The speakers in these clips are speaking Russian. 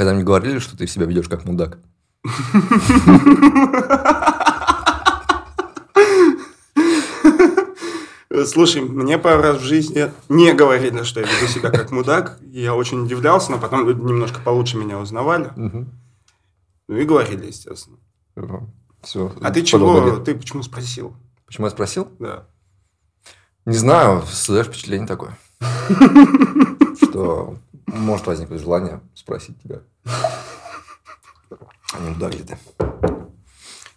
А тебе когда-нибудь говорили, что ты себя ведешь как мудак? Слушай, мне пару раз в жизни не говорили, что я веду себя как мудак. Я очень удивлялся, но потом люди немножко получше меня узнавали. Ну и говорили, естественно. Все. А ты чего? Ты почему спросил? Почему я спросил? Да. Не знаю, создаешь впечатление такое. Что может возникнуть желание спросить тебя. Мудак ли ты?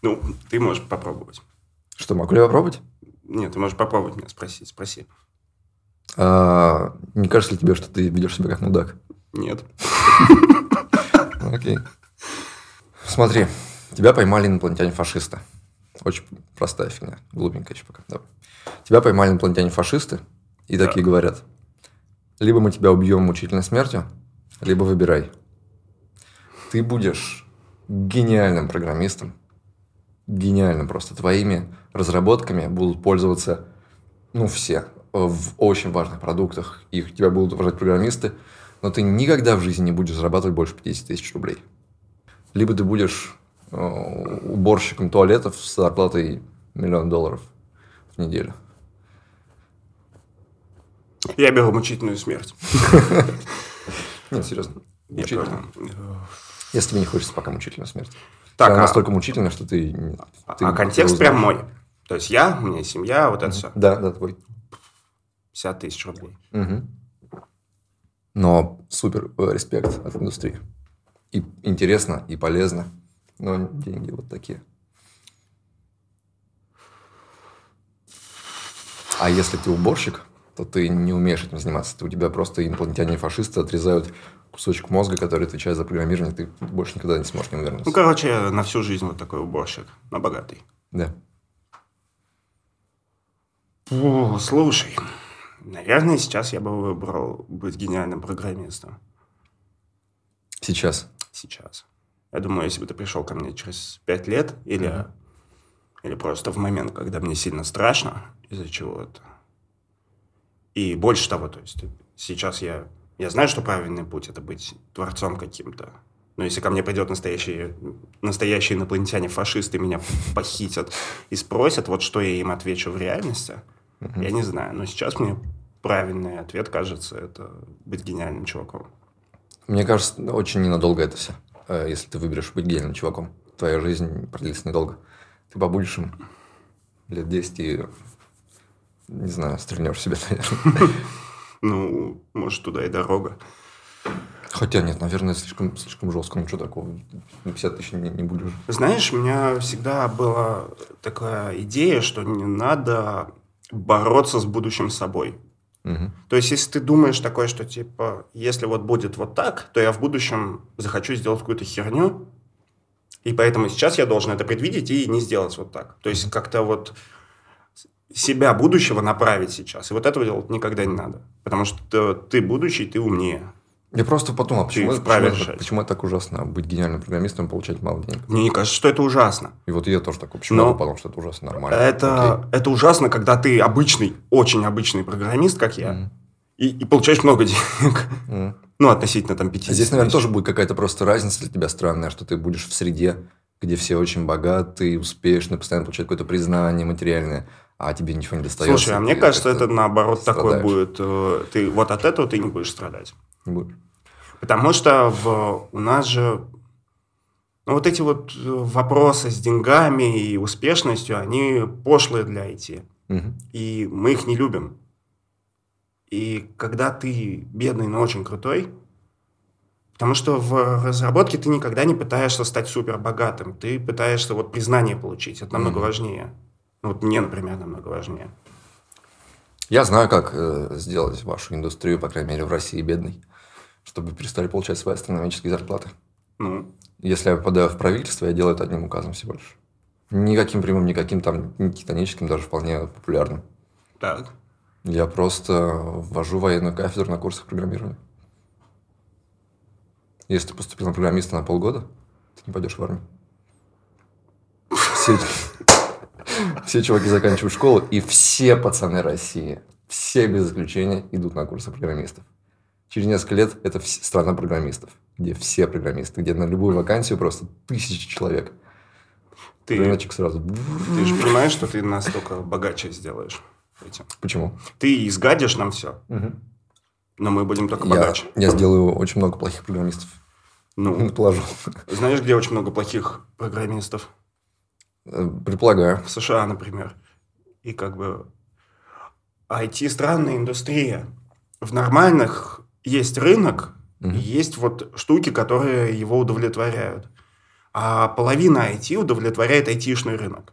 Ну, ты можешь попробовать. Что, могу ли я попробовать? Нет, ты можешь попробовать меня спросить. Спроси. А, не кажется ли тебе, что ты ведешь себя как мудак? Нет. Окей. Смотри, тебя поймали инопланетяне-фашисты. Очень простая фигня, глупенькая еще пока. Да. Тебя поймали инопланетяне-фашисты и да. такие говорят, либо мы тебя убьем мучительной смертью, либо выбирай. Ты будешь гениальным программистом, гениальным просто. Твоими разработками будут пользоваться, ну, все в очень важных продуктах. Их тебя будут уважать программисты, но ты никогда в жизни не будешь зарабатывать больше 50 тысяч рублей. Либо ты будешь э, уборщиком туалетов с зарплатой миллион долларов в неделю. Я беру мучительную смерть. Нет, серьезно. Мучительно. Если тебе не хочется пока мучительную смерть. Так, Она а- настолько мучительная, что ты... А, ты а контекст прям мой. То есть я, у меня семья, вот это все. Да, да, твой. 50 тысяч рублей. Мгм. Но супер э, респект от индустрии. И интересно, и полезно. Но деньги вот такие. А если ты уборщик, то ты не умеешь этим заниматься. Ты, у тебя просто инопланетяне-фашисты отрезают кусочек мозга, который отвечает за программирование, ты больше никогда не сможешь к нему вернуться. Ну, короче, я на всю жизнь вот такой уборщик. На богатый. Да. О, слушай, наверное, сейчас я бы выбрал быть гениальным программистом. Сейчас. Сейчас. Я думаю, если бы ты пришел ко мне через пять лет или, или просто в момент, когда мне сильно страшно из-за чего-то. И больше того, то есть сейчас я, я знаю, что правильный путь это быть творцом каким-то. Но если ко мне придет настоящие, настоящие инопланетяне, фашисты, меня похитят и спросят, вот что я им отвечу в реальности, я не знаю. Но сейчас мне правильный ответ, кажется, это быть гениальным чуваком. Мне кажется, очень ненадолго это все. Э, Если ты выберешь быть гениальным чуваком, твоя жизнь продлится недолго. Ты побудешь им лет 10 и, не знаю, стрельнешь себя, наверное. Ну, может, туда и дорога. Хотя нет, наверное, слишком, слишком жестко. Ну, что такого? На 50 тысяч не, не будешь. Знаешь, у меня всегда была такая идея, что не надо бороться с будущим собой. Мгм. То есть, если ты думаешь такое, что типа, если вот будет вот так, то я в будущем захочу сделать какую-то херню, и поэтому сейчас я должен это предвидеть и не сделать вот так. То есть, как-то вот себя будущего направить сейчас. И вот этого делать никогда не надо. Потому что ты будущий, ты умнее. Я просто подумал, почему, вправе почему, это, почему это так ужасно быть гениальным программистом и получать мало денег. Мне не кажется, что это ужасно. И вот я тоже такой, почему Но я подумал, что это ужасно нормально. Это, Окей. это ужасно, когда ты обычный, очень обычный программист, как я, Мгм. и, и получаешь много денег. Мгм. Ну, относительно там 50 А Здесь, наверное, тысяч. тоже будет какая-то просто разница для тебя странная, что ты будешь в среде, где все очень богатые, успешные, постоянно получают какое-то признание материальное, а тебе ничего не достается. Слушай, а мне кажется, это наоборот такое страдаешь. будет. э, Ты вот от этого ты не будешь страдать. Не будешь. Потому что в, у нас же ну, вот эти вот э, вопросы с деньгами и успешностью, они пошлые для IT. Мгм. И мы их не любим. И когда ты бедный, но очень крутой, потому что в разработке ты никогда не пытаешься стать супер богатым, ты пытаешься вот признание получить, это намного Мгм. важнее. Ну, вот мне, например, намного важнее. Я знаю, как э, сделать вашу индустрию, по крайней мере, в России бедной, чтобы перестали получать свои астрономические зарплаты. Ну, Если я попадаю в правительство, я делаю это одним указом всего лишь. Никаким прямым, никаким там не титаническим, даже вполне популярным. так. Я просто ввожу военную кафедру на курсах программирования. Если ты поступил на программиста на полгода, ты не пойдешь в армию. Все, все чуваки заканчивают школу, и все пацаны России, все без исключения идут на курсы программистов. Через несколько лет это страна программистов, где все программисты, где на любую вакансию просто тысячи человек. Ты, Рыночек сразу. ты же понимаешь, что ты настолько богаче сделаешь этим. Почему? Ты изгадишь нам все, но мы будем только Я, богаче. я сделаю очень много плохих программистов. Ну, Положу. знаешь, где очень много плохих программистов? Э, Предполагаю. В США, например. И как бы IT странная индустрия. В нормальных есть рынок, и есть вот штуки, которые его удовлетворяют. А половина IT удовлетворяет айтишный рынок.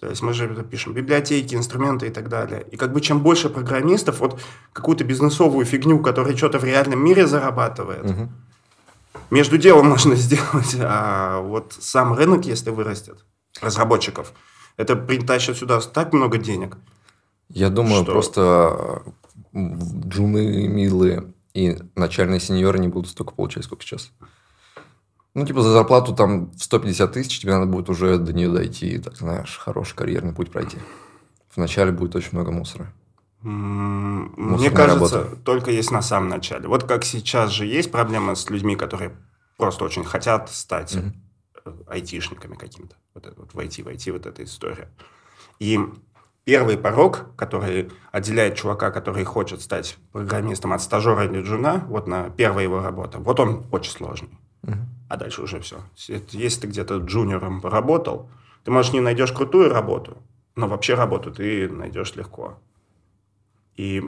То есть мы же пишем библиотеки, инструменты и так далее. И как бы чем больше программистов, вот какую-то бизнесовую фигню, которая что-то в реальном мире зарабатывает, Мгм. между делом можно сделать, а вот сам рынок, если вырастет, разработчиков, это притащит сюда так много денег. Я думаю, Что? просто джуны, мидлы и начальные сеньоры не будут столько получать, сколько сейчас. Ну, типа, за зарплату там в 150 тысяч тебе надо будет уже до нее дойти, так знаешь, хороший карьерный путь пройти. Вначале будет очень много мусора. М, Мне Мусорная кажется, работа. только есть на самом начале. Вот как сейчас же есть проблема с людьми, которые просто очень хотят стать Мгм. Айтишниками каким-то. Вот это вот войти, войти, вот эта история. И первый порог, который отделяет чувака, который хочет стать программистом от стажера или джуна, вот на первая его работа, вот он очень сложный. Мгм. А дальше уже все. Если ты где-то джуниором поработал, ты, может, не найдешь крутую работу, но вообще работу ты найдешь легко. И,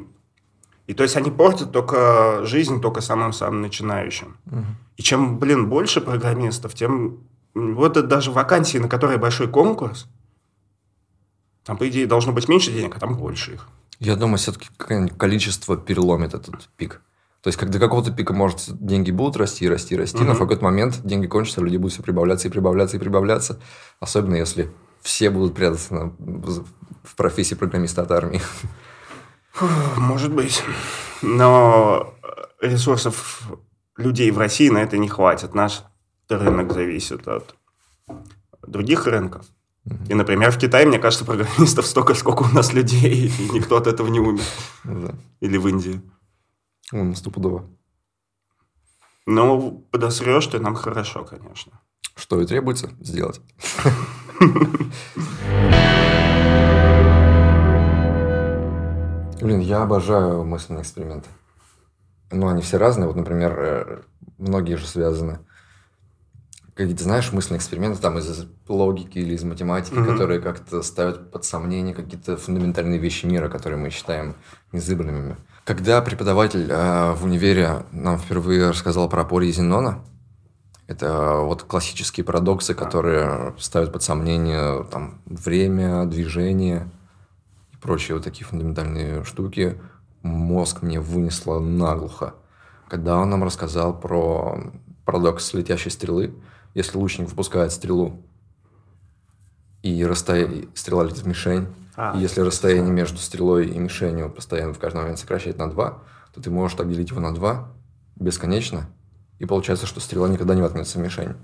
и то есть они портят только жизнь только самым-самым начинающим. Мгм. И чем, блин, больше программистов, тем... Вот это даже вакансии, на которые большой конкурс, там, по идее, должно быть меньше денег, а там больше их. Я думаю, все-таки количество переломит этот пик. То есть, как до какого-то пика, может, деньги будут расти, расти, расти, но Мгм. в какой-то момент деньги кончатся, люди будут все прибавляться и прибавляться и прибавляться. Особенно, если все будут прятаться на- в в профессии программиста от армии. Может быть. Но ресурсов людей в России на это не хватит. Наш рынок зависит от других рынков. И, например, в Китае, мне кажется, программистов столько, сколько у нас людей, и никто от этого не умер. Ну да. Или в Индии. Ну, стопудово. Но подосрешь ты нам хорошо, конечно. Что и требуется сделать. Блин, я обожаю мысленные эксперименты. Ну, они все разные. Вот, например, э, многие же связаны. Какие-то, знаешь, мысленные эксперименты там из логики или из математики, Мгм. которые как-то ставят под сомнение какие-то фундаментальные вещи мира, которые мы считаем незыблемыми. Когда преподаватель э, в универе нам впервые рассказал про апории Зенона, это вот классические парадоксы, которые ставят под сомнение там, время, движение и прочие вот такие фундаментальные штуки. Мозг мне вынесло наглухо. Когда он нам рассказал про парадокс летящей стрелы, если лучник выпускает стрелу, и расстоя- стрела летит в мишень, А, и если расстояние между стрелой и мишенью постоянно в каждый момент сокращать на 2, то ты можешь так делить его на 2 бесконечно, и получается, что стрела никогда не воткнется в мишень.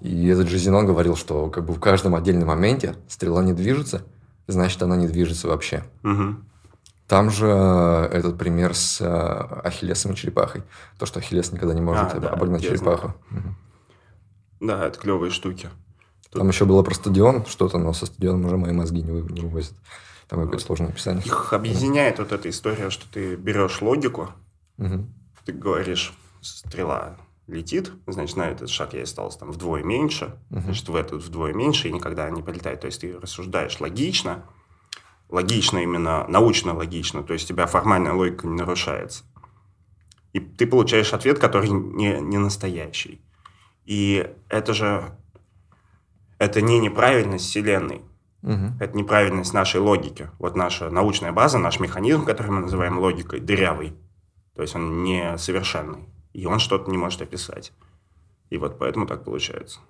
И этот же Зенон говорил, что как бы в каждом отдельном моменте стрела не движется, значит, она не движется вообще. Мгм. Там же э, этот пример с э, Ахиллесом и черепахой. То, что Ахиллес никогда не может А, да, обогнать черепаху. Мгм. Да, это клевые штуки. Там еще было про стадион что-то, но со стадионом уже мои мозги не, вы- не вывозят. Там какое-то сложное описание. Их объединяет вот эта история, что ты берешь логику, Мгм. ты говоришь, стрела летит, значит, на этот шаг ей осталось там вдвое меньше, Мгм. значит, в этот вдвое меньше и никогда не полетает. То есть ты рассуждаешь логично, логично именно, научно логично, то есть у тебя формальная логика не нарушается. И ты получаешь ответ, который не, не настоящий. И это же, это не неправильность Вселенной, Мгм. это неправильность нашей логики. Вот наша научная база, наш механизм, который мы называем логикой, дырявый. То есть он несовершенный. И он что-то не может описать. И вот поэтому так получается.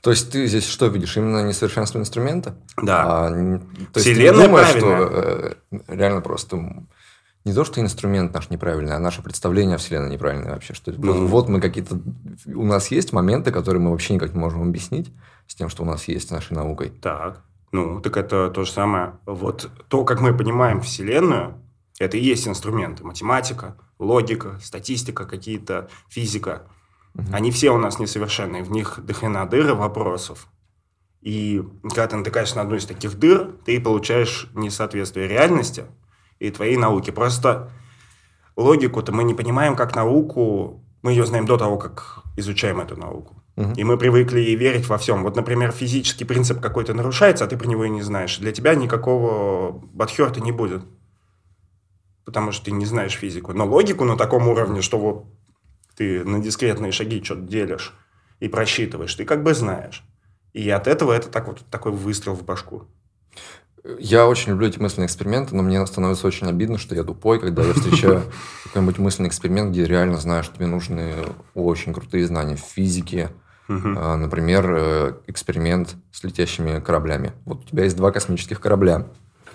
То есть ты здесь что видишь? Именно несовершенство инструмента? Да. А, то есть ты не Вселенная думаешь, что правильная. э, реально просто не то, что инструмент наш неправильный, а наше представление о Вселенной неправильное вообще. Что Ну. вот мы какие-то... У нас есть моменты, которые мы вообще никак не можем объяснить с тем, что у нас есть с нашей наукой. Так. Ну, так это то же самое. Вот то, как мы понимаем Вселенную, Это и есть инструменты. Математика, логика, статистика какие-то, физика. Угу. Они все у нас несовершенные. В них дохрена дыры вопросов. И когда ты натыкаешься на одну из таких дыр, ты получаешь несоответствие реальности и твоей науке. Просто логику-то мы не понимаем как науку, мы ее знаем до того, как изучаем эту науку. Угу. И мы привыкли ей верить во всем. Вот, например, физический принцип какой-то нарушается, а ты про него и не знаешь. Для тебя никакого бадхерта не будет. Потому что ты не знаешь физику. Но логику на таком уровне, что вот ты на дискретные шаги что-то делишь и просчитываешь, ты как бы знаешь. И от этого это так вот такой выстрел в башку. Я очень люблю эти мысленные эксперименты, но мне становится очень обидно, что я тупой, когда я встречаю какой-нибудь мысленный эксперимент, где реально знаю, что тебе нужны очень крутые знания в физике. Uh-huh. Например, э, эксперимент с летящими кораблями. Вот у тебя есть два космических корабля.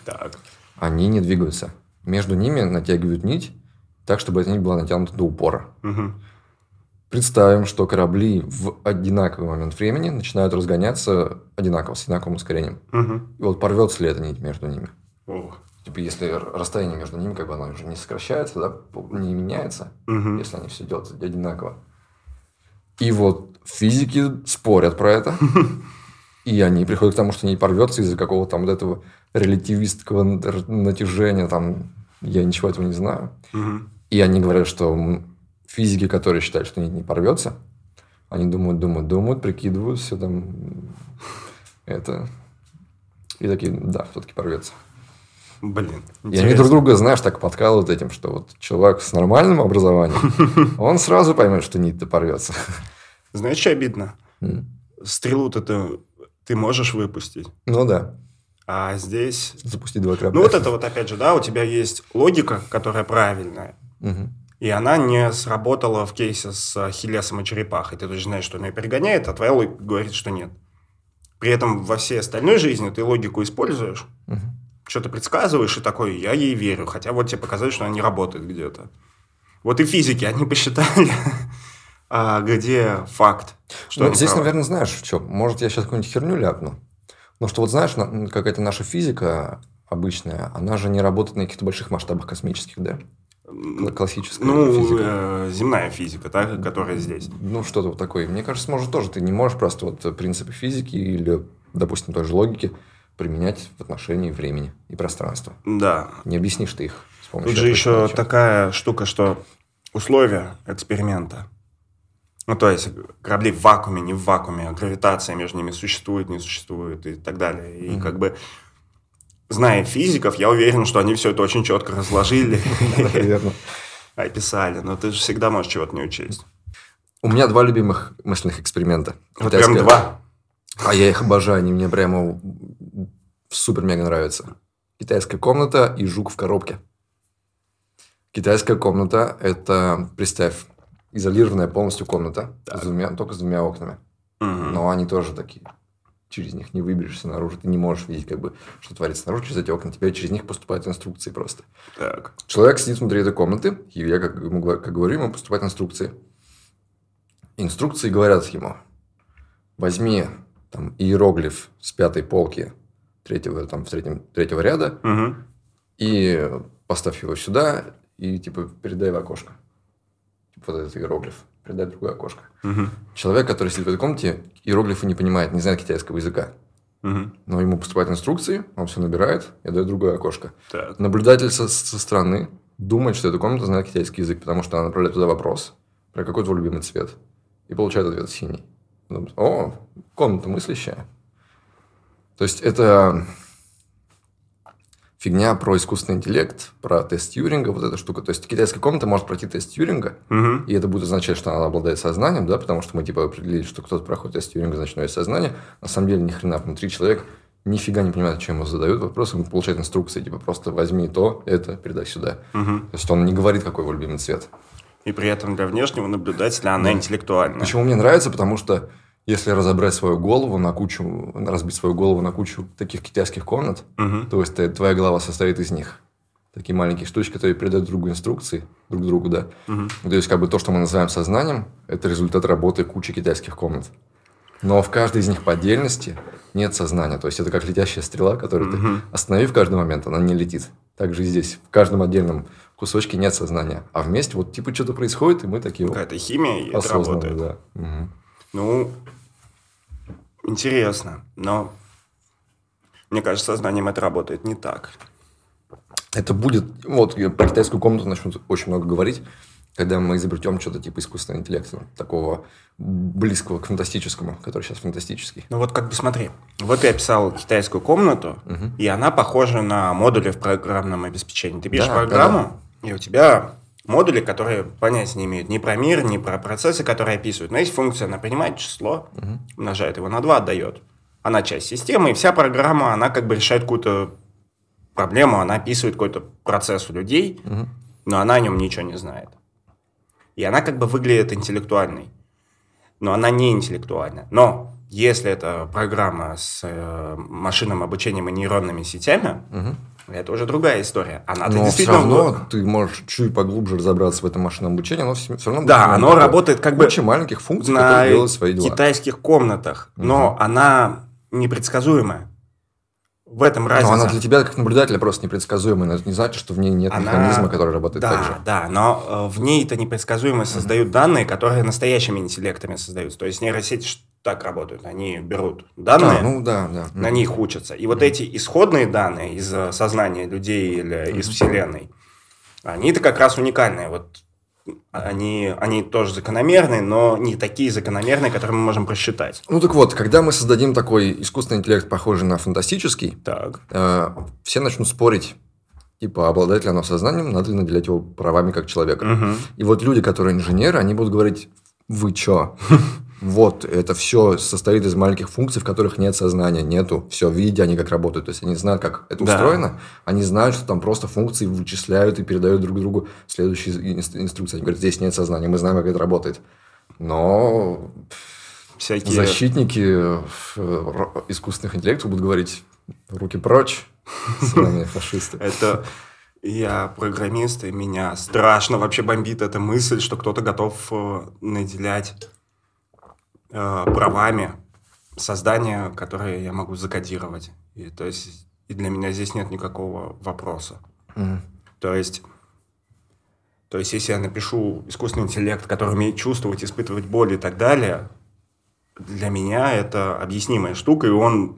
Так. Они не двигаются. Между ними натягивают нить так, чтобы эта нить была натянута до упора. Uh-huh. Представим, что корабли в одинаковый момент времени начинают разгоняться одинаково, с одинаковым ускорением. Угу. И вот порвется ли эта нить между ними? О. Типа, если расстояние между ними, как бы оно уже не сокращается, да, не меняется, угу. если они все делают одинаково. И вот физики спорят про это. И они приходят к тому, что не порвется из-за какого-то там вот этого релятивистского натяжения, там, я ничего этого не знаю. Угу. И они говорят, что физики, которые считают, что нить не порвется, они думают, думают, думают, прикидывают все там это. И такие, да, все-таки порвется. Блин. И они друг друга, знаешь, так подкалывают этим, что вот человек с нормальным образованием, он сразу поймет, что нить-то порвется. Знаешь, что обидно? Стрелу-то ты, ты можешь выпустить. Ну да. А здесь... Запустить два корабля. Ну вот это вот опять же, да, у тебя есть логика, которая правильная. Угу. И она не сработала в кейсе с Хилесом и черепахой. Ты точно знаешь, что она ее перегоняет, а твоя логика говорит, что нет. При этом во всей остальной жизни ты логику используешь, угу. что-то предсказываешь и такой, я ей верю, хотя вот тебе показали, что она не работает где-то. Вот и физики, они посчитали, а где факт. Что ну, здесь, правы. наверное, знаешь, в чем? Может, я сейчас какую-нибудь херню ляпну. Но что вот знаешь, какая-то наша физика обычная, она же не работает на каких-то больших масштабах космических, да? Классическая ну, физика. Э, земная физика, да, которая здесь. Ну, что-то вот такое. Мне кажется, может тоже ты не можешь просто вот принципы физики или, допустим, той же логики применять в отношении времени и пространства. Да. Не объяснишь ты их с помощью Тут же еще ничего. такая штука, что условия эксперимента. Ну, то есть корабли в вакууме, не в вакууме, гравитация между ними существует, не существует и так далее. И mm-hmm. как бы зная физиков, я уверен, что они все это очень четко разложили. Описали. Но ты же всегда можешь чего-то не учесть. У меня два любимых мысленных эксперимента. Вот прям два? А я их обожаю, они мне прямо супер-мега нравятся. Китайская комната и жук в коробке. Китайская комната – это, представь, изолированная полностью комната, с двумя, только с двумя окнами. Угу. Но они тоже такие через них не выберешься наружу, ты не можешь видеть, как бы, что творится снаружи через эти окна, тебе через них поступают инструкции просто. Так. Человек сидит внутри этой комнаты, и я, как, ему, как говорю, ему поступают инструкции. Инструкции говорят ему, возьми там иероглиф с пятой полки третьего, там, в третьем, третьего ряда угу. и поставь его сюда и, типа, передай в окошко. Типа, вот этот иероглиф передать другое окошко. Угу. Человек, который сидит в этой комнате, иероглифы не понимает, не знает китайского языка. Угу. Но ему поступают инструкции, он все набирает и дает другое окошко. Так. Наблюдатель со, со стороны думает, что эта комната знает китайский язык, потому что она направляет туда вопрос, про какой твой любимый цвет, и получает ответ синий. О, комната мыслящая. То есть это фигня про искусственный интеллект, про тест Тьюринга, вот эта штука. То есть китайская комната может пройти тест Тьюринга, угу. и это будет означать, что она обладает сознанием, да, потому что мы типа определили, что кто-то проходит тест Тьюринга, значит, у него есть сознание. На самом деле, ни хрена внутри человек нифига не понимает, чем ему задают вопрос, он получает инструкции, типа просто возьми то, это, передай сюда. Угу. То есть он не говорит, какой его любимый цвет. И при этом для внешнего наблюдателя она да. интеллектуальна. Почему мне нравится? Потому что если разобрать свою голову на кучу, разбить свою голову на кучу таких китайских комнат, угу. то есть твоя голова состоит из них. Такие маленькие штучки, которые передают друг другу инструкции, друг другу, да. Угу. То есть, как бы то, что мы называем сознанием, это результат работы кучи китайских комнат. Но в каждой из них по отдельности нет сознания. То есть это как летящая стрела, которую ты Мгм. остановив в каждый момент, она не летит. Так же здесь. В каждом отдельном кусочке нет сознания. А вместе вот типа что-то происходит, и мы такие вот Какая-то химия, и это работает. Да. Мгм. Ну, интересно, но мне кажется, сознанием это работает не так. Это будет... Вот про китайскую комнату начну очень много говорить, когда мы изобретем что-то типа искусственного интеллекта, такого близкого к фантастическому, который сейчас фантастический. Ну вот как бы смотри, вот я описал китайскую комнату, Мгм. и она похожа на модули в программном обеспечении. Ты пишешь Да, программу, и у тебя модули, которые понятия не имеют ни про мир, ни про процессы, которые описывают. Но есть функция, она принимает число, Мгм. умножает его на 2, отдает. Она часть системы, и вся программа, она как бы решает какую-то проблему, она описывает какой-то процесс у людей, Мгм. но она о нем ничего не знает. И она как бы выглядит интеллектуальной, но она не интеллектуальна. Но если это программа с э, машинным обучением и нейронными сетями, Мгм. Это уже другая история. Она Но все действительно... равно ты можешь чуть поглубже разобраться в этом машинном обучении, оно все, равно Да, оно работает как бы Куча маленьких функций, на которые делают свои дела. китайских комнатах, но Мгм. она непредсказуемая. В этом Но разница. она для тебя, как наблюдателя, просто непредсказуемая. Но это не значит, что в ней нет Она- механизма, который работает да, так же. Да, но э, в ней это непредсказуемо создают данные, которые настоящими интеллектами создаются. То есть нейросети ш- так работают. Они берут данные, А, ну да, да. на них учатся. И вот эти исходные данные из э, сознания людей или из Вселенной, они-то как раз уникальные. Вот они, они тоже закономерные, но не такие закономерные, которые мы можем просчитать. Ну так вот, когда мы создадим такой искусственный интеллект, похожий на фантастический, Так. э, все начнут спорить, типа, обладает ли оно сознанием, надо ли наделять его правами как человека. Мгм. И вот люди, которые инженеры, они будут говорить, вы чё? Вот, это все состоит из маленьких функций, в которых нет сознания, нету. Все, видите они, как работают. То есть, они знают, как это Да. устроено. Они знают, что там просто функции вычисляют и передают друг другу следующие инс- инструкции. Они говорят, здесь нет сознания, мы знаем, как это работает. Но Всякие... защитники э, искусственных интеллектов будут говорить, руки прочь, с нами фашисты. Это я программист, и меня страшно вообще бомбит эта мысль, что кто-то готов э, наделять э, правами создания, которые я могу закодировать. И, то есть и для меня здесь нет никакого вопроса. Мгм. То есть, то есть, если я напишу искусственный интеллект, который умеет чувствовать, испытывать боль и так далее, для меня это объяснимая штука, и он,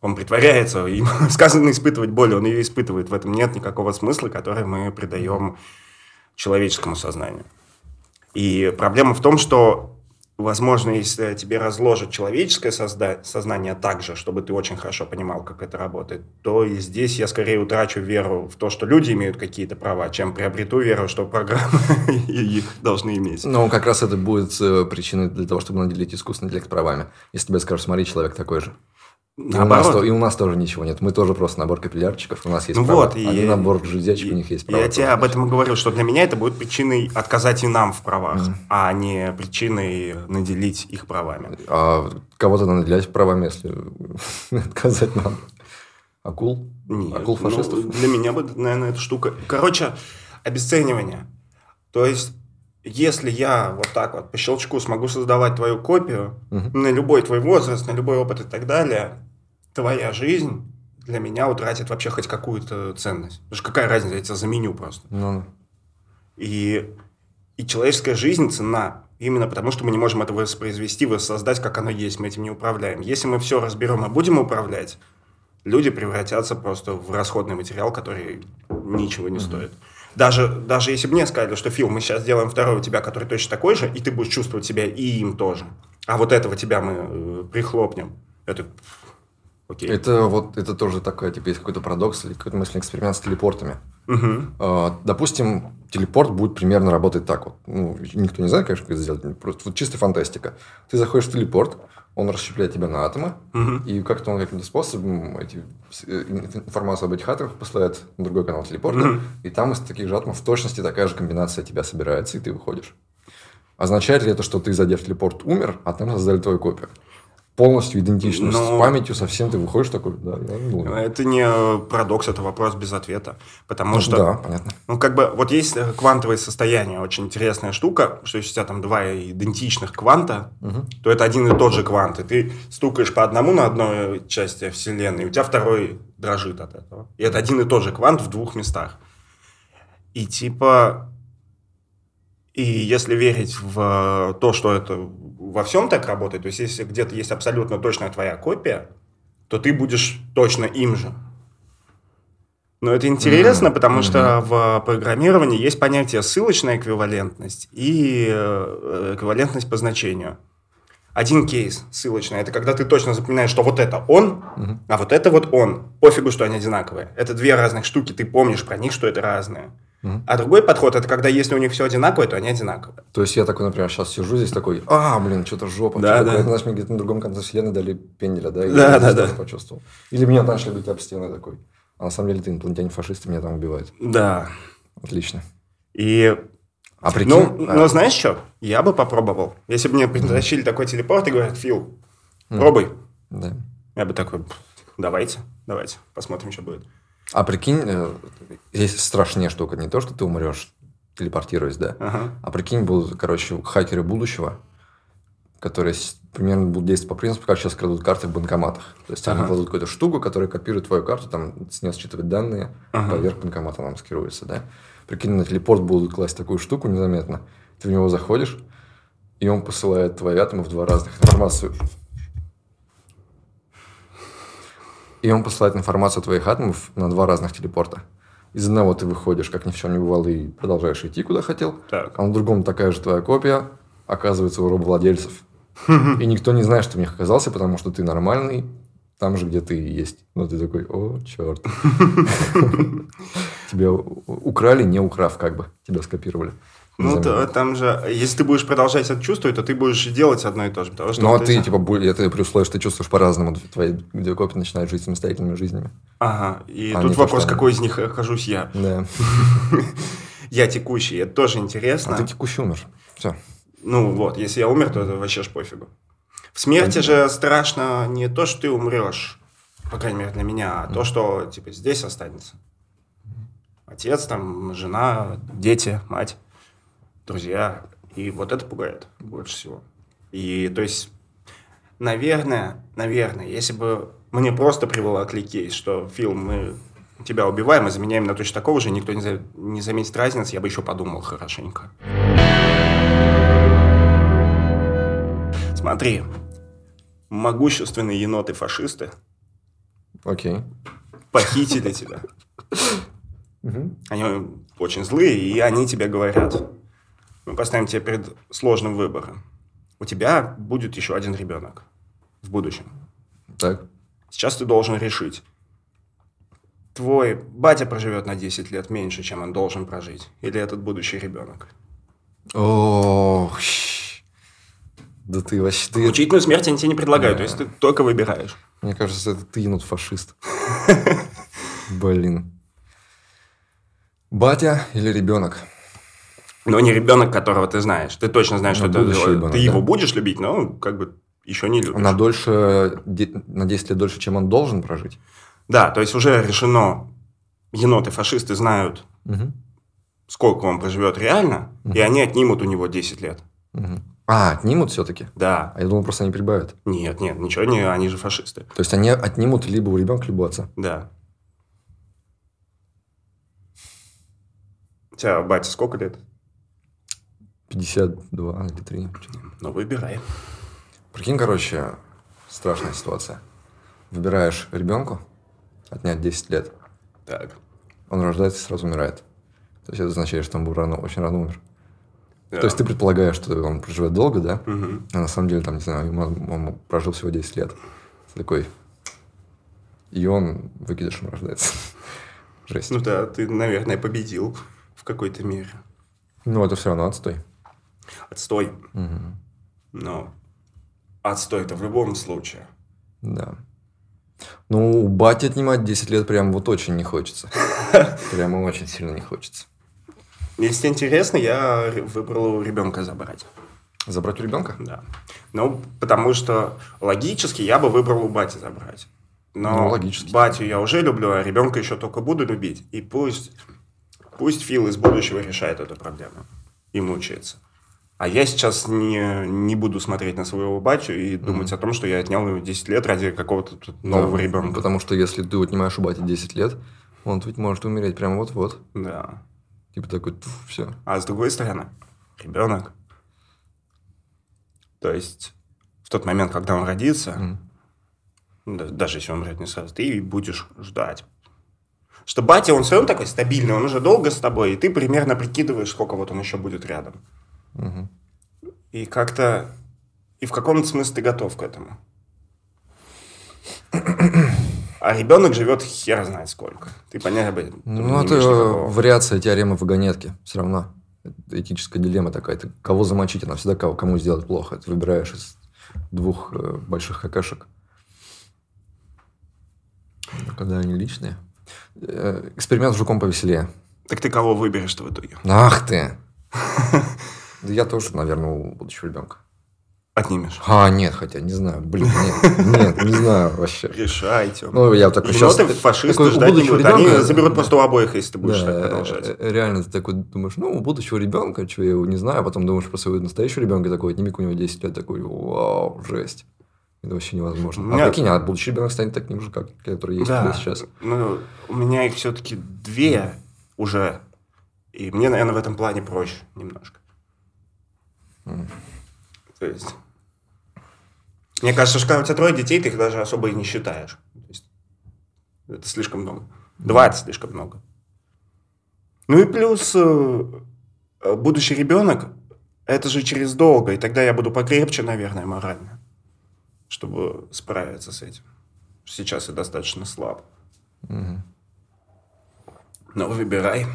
он притворяется, им сказано испытывать боль, он ее испытывает. В этом нет никакого смысла, который мы придаем человеческому сознанию. И проблема в том, что, возможно, если тебе разложат человеческое созда- сознание так же, чтобы ты очень хорошо понимал, как это работает, то и здесь я скорее утрачу веру в то, что люди имеют какие-то права, чем приобрету веру, что программы их должны иметь. Но как раз это будет э, причиной для того, чтобы наделить искусственный интеллект правами. Если тебе скажут, смотри, человек такой же. И у, нас, Наоборот. и у нас тоже ничего нет. Мы тоже просто набор капиллярчиков, у нас есть Ну права. вот, и- Они набор железячек, у них есть права. Я тебе об этом и говорил, что для меня это будет причиной отказать и нам в правах, Мгм. а не причиной наделить их правами. А кого-то наделять правами, если отказать нам. Акул? Нет, Акул ну, фашистов? для меня бы, наверное, эта штука... Короче, обесценивание. То есть, если я вот так вот по щелчку смогу создавать твою копию Мгм. на любой твой возраст, на любой опыт и так далее, твоя жизнь для меня утратит вообще хоть какую-то ценность. Потому что какая разница, я тебя заменю просто. Ну, И, и человеческая жизнь ценна именно потому, что мы не можем это воспроизвести, воссоздать, как оно есть. Мы этим не управляем. Если мы все разберем и будем управлять, люди превратятся просто в расходный материал, который ничего не стоит. Даже, даже если бы мне сказали, что Фил, мы сейчас сделаем второй у тебя, который точно такой же, и ты будешь чувствовать себя и им тоже. А вот этого тебя мы э, прихлопнем. Это окей. Это вот это тоже такой, типа, есть какой-то парадокс или какой-то мысленный эксперимент с телепортами. А, Допустим, телепорт будет примерно работать так вот. Ну, никто не знает, конечно, как это сделать. Просто вот чисто фантастика. Ты заходишь в телепорт, он расщепляет тебя на атомы, Мгм. и как-то он каким-то способом эти, э, ин- информацию об этих атомах посылает на другой канал телепорта, Мгм. и там из таких же атомов в точности такая же комбинация тебя собирается, и ты выходишь. Означает ли это, что ты, зайдя в телепорт, умер, а там создали твою копию? Полностью идентичную, Но- с памятью совсем ты выходишь такой, да, я думаю. Это не парадокс, это вопрос без ответа. Потому что, Да, понятно. ну, как бы, вот есть э, квантовое состояние, очень интересная штука, что если у тебя там два идентичных кванта, Мгм. то это один и тот же квант. И ты стукаешь по одному на одной части Вселенной, и у тебя второй дрожит от этого. И это один и тот же квант в двух местах. И типа... И если верить в то, что это во всем так работает, то есть если где-то есть абсолютно точная твоя копия, то ты будешь точно им же. Но это интересно, Мгм. потому что в программировании есть понятие ссылочная эквивалентность и э, эквивалентность по значению. Один кейс ссылочная – это когда ты точно запоминаешь, что вот это он, Мгм. а вот это вот он. Пофигу, что они одинаковые. Это две разных штуки, ты помнишь про них, что это разные. Мгм. А другой подход – это когда если у них все одинаковое, то они одинаковые. То есть я такой, например, сейчас сижу здесь такой, а, блин, что-то жопа. Да, что да. такое?» Это, знаешь, мне где-то на другом конце вселенной дали пенделя, да? и Да, я да, да. почувствовал. Или меня начали бить об стены такой. А на самом деле ты инопланетянин фашист, и меня там убивают. Да. Отлично. И А прикинь... Ну, а, но знаешь что? Я бы попробовал. Если бы мне притащили такой телепорт и говорят, Фил, пробуй. да. Я бы такой, «Пф, давайте, давайте, посмотрим, что будет. А прикинь, э, есть страшнее штука. Не то, что ты умрешь, телепортируясь, да? Ага. А прикинь, будут, короче, хакеры будущего, которые примерно будут действовать по принципу, как сейчас крадут карты в банкоматах. То есть они Ага. кладут какую-то штуку, которая копирует твою карту, там с нее считывает данные, Ага. поверх банкомата она маскируется, да? Прикинь, на телепорт будут класть такую штуку незаметно. Ты в него заходишь, и он посылает твои атомы в два разных информацию. И он посылает информацию твоих атомов на два разных телепорта. Из одного ты выходишь, как ни в чем не бывало, и продолжаешь идти, куда хотел. Так. А на другом такая же твоя копия оказывается у рабовладельцев. И никто не знает, что в них оказался, потому что ты нормальный, там же, где ты есть. Но ты такой, о, черт. Тебя украли, не украв, как бы. Тебя скопировали. Ну, то, там же, если ты будешь продолжать это чувствовать, то ты будешь делать одно и то же. Потому что Ну, а ты, типа, это при условии, что ты чувствуешь по-разному. Твои две копии начинают жить самостоятельными жизнями. Ага, и А, тут вопрос, какой из них окажусь я. Да. Я текущий, это тоже интересно. А ты текущий умер. Все. Ну вот, если я умер, то это вообще ж пофигу. В смерти же страшно не то, что ты умрешь, по крайней мере для меня, а то, что типа здесь останется. Отец, там, жена, дети, мать, друзья. И вот это пугает больше всего. И то есть, наверное, наверное, если бы мне просто приволокли кейс, что Фил, мы тебя убиваем и заменяем на точно такого же, никто не, за- не заметит разницы, я бы еще подумал хорошенько. Смотри, могущественные еноты-фашисты Окей. похитили тебя. Они очень злые, и они тебе говорят, мы поставим тебя перед сложным выбором. У тебя будет еще один ребенок в будущем. Так. Сейчас ты должен решить. Твой батя проживет на 10 лет меньше, чем он должен прожить. Или этот будущий ребенок. Ох. Да ты вообще... Ты... Учительную смерть они тебе не предлагают, Да. то есть ты только выбираешь. Мне кажется, это ты енот фашист. Блин. Батя или ребенок? Но не ребенок, которого ты знаешь. Ты точно знаешь, Ну, что ты, ребенок, ты его да. будешь любить, но как бы еще не любишь. На дольше, на 10 лет дольше, чем он должен прожить? Да, то есть уже решено, еноты-фашисты знают, Мгм. сколько он проживет реально, и они отнимут у него 10 лет. Мгм. А, отнимут все-таки? Да. А я думал, просто они прибавят. Нет, нет, ничего не, они же фашисты. То есть они отнимут либо у ребенка, либо у отца. Да. У тебя батя сколько лет? 52 или 3. Ну, выбирай. Прикинь, короче, страшная ситуация. Выбираешь ребенку отнять 10 лет. Так. Он рождается и сразу умирает. То есть это означает, что он был рано, очень рано умер. Да. То есть ты предполагаешь, что он проживет долго, да? Мгм. А на самом деле, там, не знаю, ему- он прожил всего 10 лет. Ты такой. И он выкидышем рождается. Жесть. Ну да, ты, наверное, победил в какой-то мере. Ну, это все равно отстой. Отстой. Мгм. Но отстой-то в любом случае. Да. Ну, у бати отнимать 10 лет прям вот очень не хочется. Прямо очень сильно не хочется. Если интересно, я выбрал у ребенка забрать. Забрать у ребенка? Да. Ну, потому что логически я бы выбрал у бати забрать. Но Ну, логически. батю я уже люблю, а ребенка еще только буду любить. И пусть, пусть Фил из будущего решает эту проблему и мучается. А я сейчас не, не буду смотреть на своего батю и думать о том, что я отнял ему 10 лет ради какого-то нового Да, ребенка. Потому что если ты отнимаешь у бати 10 лет, он ведь может умереть прямо вот-вот. Да. Типа такой, все. А с другой стороны, ребенок. То есть, в тот момент, когда он родится, да- даже если он умрет не сразу, ты будешь ждать. Что батя, он все равно такой стабильный, он уже долго с тобой, и ты примерно прикидываешь, сколько вот он еще будет рядом. И как-то... И в каком-то смысле ты готов к этому. А ребенок живет хер знает сколько. Ты понять об этом Ну, это никакого. вариация теоремы вагонетки. Все равно. Это этическая дилемма такая. Ты кого замочить, она всегда кого, кому сделать плохо. Ты выбираешь из двух э, больших какашек. Ну, Когда они личные. Э, эксперимент с жуком повеселее. Так ты кого выберешь-то в итоге? Ах ты! Да я тоже, наверное, у будущего ребенка. Отнимешь. А, нет, хотя, не знаю. Блин, нет, нет, не знаю вообще. Решайте. Ну, я такой сейчас... Еноты фашисты такой, у ждать не будущего. Они ребенка- заберут просто у обоих, если ты будешь Да, так продолжать. э, э, Реально, ты такой думаешь, ну, у будущего ребенка, что я его не знаю, а потом думаешь про своего настоящего ребенка, такой, отними у него 10 лет, такой, вау, жесть. Это вообще невозможно. А прикинь, а будущий ребенок станет таким же, как который есть Да, сейчас. ну, у меня их все-таки две уже. И мне, наверное, в этом плане проще немножко. То есть... Мне кажется, что когда у тебя трое детей, ты их даже особо и не считаешь. То есть, это слишком много. Два это слишком много. Ну и плюс э, будущий ребенок, это же через долго, и тогда я буду покрепче, наверное, морально, чтобы справиться с этим. Сейчас я достаточно слаб. Ну, выбирай.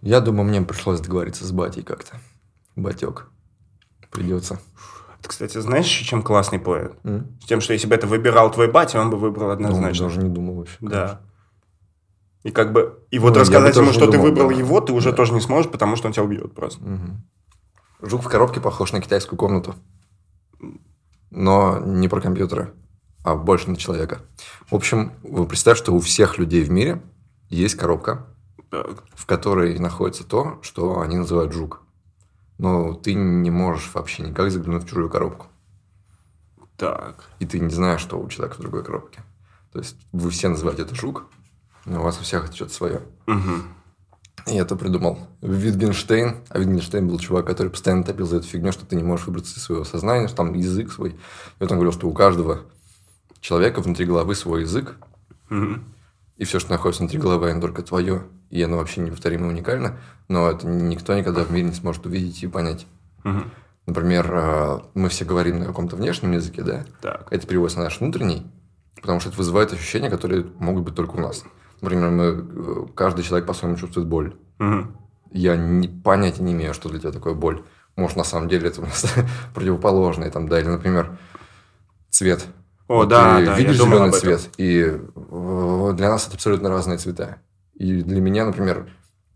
Я думаю, мне пришлось договориться с батей как-то. Батек. Придется. Ты, кстати, знаешь, чем классный поэт? М? С тем, что если бы это выбирал твой батя, он бы выбрал Ну, однозначно. даже не думал вообще. Да. И как бы... И вот Ну, рассказать ему, что не ты думал, выбрал да. его, ты уже Да. тоже не сможешь, потому что он тебя убьет просто. Жук в коробке похож на китайскую комнату. Но не про компьютеры, а больше на человека. В общем, вы представьте, что у всех людей в мире есть коробка, Так. в которой находится то, что они называют жук. Но ты не можешь вообще никак заглянуть в чужую коробку. Так. И ты не знаешь, что у человека в другой коробке. То есть вы все называете это жук, но у вас у всех это что-то свое. Мгм. И это придумал Витгенштейн. А Витгенштейн был чувак, который постоянно топил за эту фигню, что ты не можешь выбраться из своего сознания, что там язык свой. И вот он говорил, что у каждого человека внутри головы свой язык, Мгм. и все, что находится внутри головы, оно только твое, и оно вообще неповторимо и уникально, но это никто никогда в мире не сможет увидеть и понять. Мгм. Например, э, мы все говорим на каком-то внешнем языке, да? Так. Это переводится на наш внутренний, потому что это вызывает ощущения, которые могут быть только у нас. Например, мы, э, каждый человек по-своему чувствует боль. Мгм. Я не, понятия не имею, что для тебя такое боль. Может, на самом деле это у нас противоположное, там, да, или, например, цвет. О, Вот да, ты да, я видишь думал зеленый об этом. цвет, и э, для нас это абсолютно разные цвета. И для меня, например,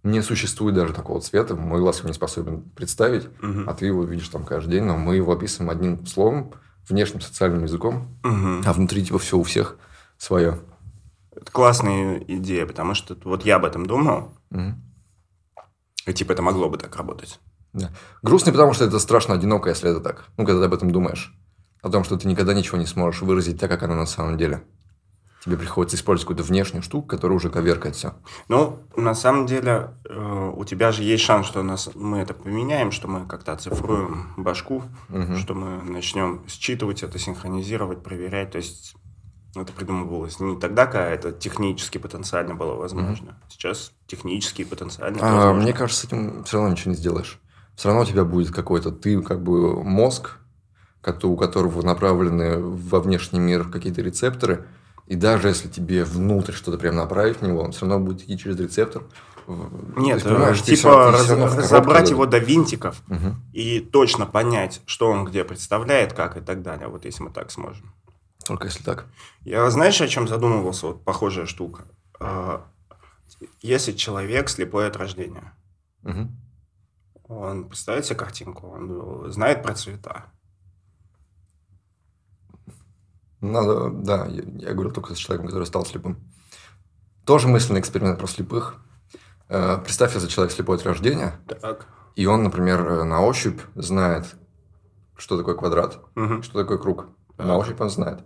не существует даже такого цвета, мой глаз его не способен представить, Мгм. а ты его видишь там каждый день, но мы его описываем одним словом, внешним социальным языком, Мгм. а внутри типа все у всех свое. Это классная идея, потому что вот я об этом думал, и типа это могло бы так работать. Да. Грустно, потому что это страшно одиноко, если это так. Ну, когда ты об этом думаешь. О том, что ты никогда ничего не сможешь выразить так, как оно на самом деле. Тебе приходится использовать какую-то внешнюю штуку, которая уже коверкает все. Ну, на самом деле, э, у тебя же есть шанс, что нас, мы это поменяем, что мы как-то оцифруем башку, что мы начнем считывать это, синхронизировать, проверять. То есть это придумывалось не тогда, когда это технически потенциально было возможно. Сейчас технически и потенциально А, возможно. мне кажется, с этим все равно ничего не сделаешь. Все равно у тебя будет какой-то, ты как бы мозг, у которого направлены во внешний мир какие-то рецепторы, и даже если тебе внутрь что-то прям направить в него, он все равно будет идти через рецептор. В- Нет, то есть, э, типа ты раз- разобрать его до винтиков Мгм. и точно понять, что он где представляет, как и так далее. Вот если мы так сможем. Только если так. Я знаешь, о чем задумывался? Вот похожая штука. А, Если человек слепой от рождения, Мгм. он представляет себе картинку, он знает про цвета. Надо, да, я, я говорю только с человеком, который стал слепым. Тоже мысленный эксперимент про слепых. Э, представь, если человек слепой от рождения, Так. и он, например, э, на ощупь знает, что такое квадрат, Мгм. что такое круг. Так. На ощупь он знает.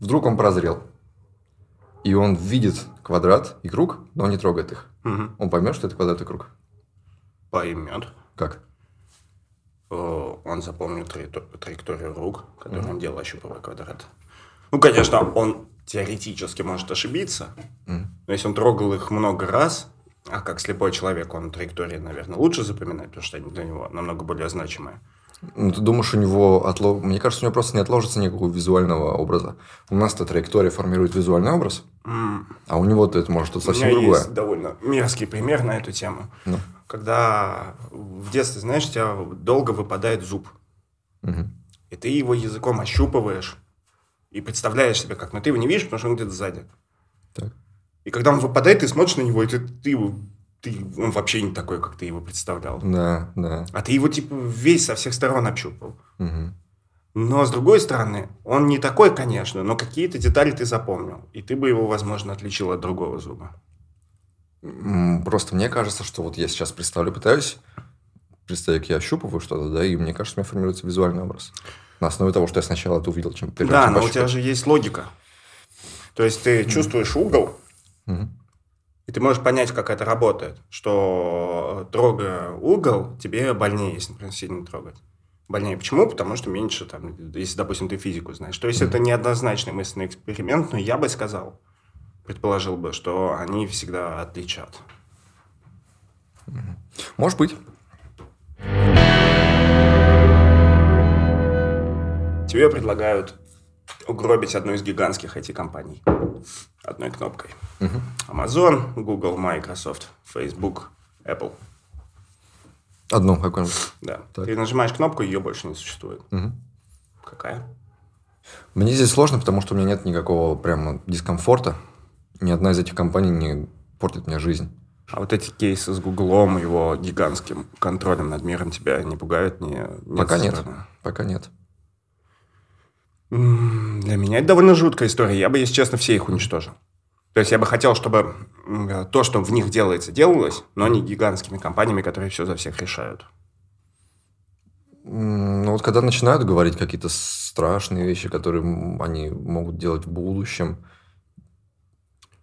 Вдруг он прозрел. И он видит квадрат и круг, но не трогает их. Мгм. Он поймет, что это квадрат и круг. Поймет. Как? Он запомнит траекто- траекторию рук, которую он делал, ощупывая квадрат. Ну, конечно, он теоретически может ошибиться, Мгм. но если он трогал их много раз, а как слепой человек, он траектории, наверное, лучше запоминает, потому что они для него намного более значимые. Ну, ты думаешь, у него отло... Мне кажется, у него просто не отложится никакого визуального образа. У нас-то траектория формирует визуальный образ, М, а у него-то это может что-то У совсем меня другое. есть довольно мерзкий пример на эту тему. Ну. Когда в детстве, знаешь, у тебя долго выпадает зуб, Мгм. и ты его языком ощупываешь и представляешь себе как, но ты его не видишь, потому что он где-то сзади. Так. И когда он выпадает, ты смотришь на него, и ты, ты, его- ты- он вообще не такой, как ты его представлял. Да, да. А ты его, типа, весь со всех сторон общупал. Мгм. Но, с другой стороны, он не такой, конечно, но какие-то детали ты запомнил. И ты бы его, возможно, отличил от другого зуба. Просто мне кажется, что вот я сейчас представлю, пытаюсь представить, я ощупываю что-то, да, и мне кажется, у меня формируется визуальный образ. На основе того, что я сначала это увидел, чем перед Да, чем но у тебя же есть логика. То есть ты чувствуешь угол, Мгм. и ты можешь понять, как это работает. Что трогая угол, тебе больнее, если, например, сильно трогать. Больнее почему? Потому что меньше, там, если, допустим, ты физику знаешь. То есть это неоднозначный мысленный эксперимент, но я бы сказал, предположил бы, что они всегда отличат. Может быть. Тебе предлагают угробить одну из гигантских IT-компаний одной кнопкой. Мгм. Amazon, Google, Microsoft, Facebook, Apple. Одну какую-нибудь. Да. Так. Ты нажимаешь кнопку, ее больше не существует. Мгм. Какая? Мне здесь сложно, потому что у меня нет никакого прямо дискомфорта. Ни одна из этих компаний не портит мне жизнь. А вот эти кейсы с Гуглом, его гигантским контролем над миром тебя не пугают? Не, нет Пока нет. Пока нет. Для меня это довольно жуткая история. Я бы, если честно, все их уничтожил. То есть я бы хотел, чтобы м, то, что в них делается, делалось, но не гигантскими компаниями, которые все за всех решают. Ну вот когда начинают говорить какие-то страшные вещи, которые они могут делать в будущем,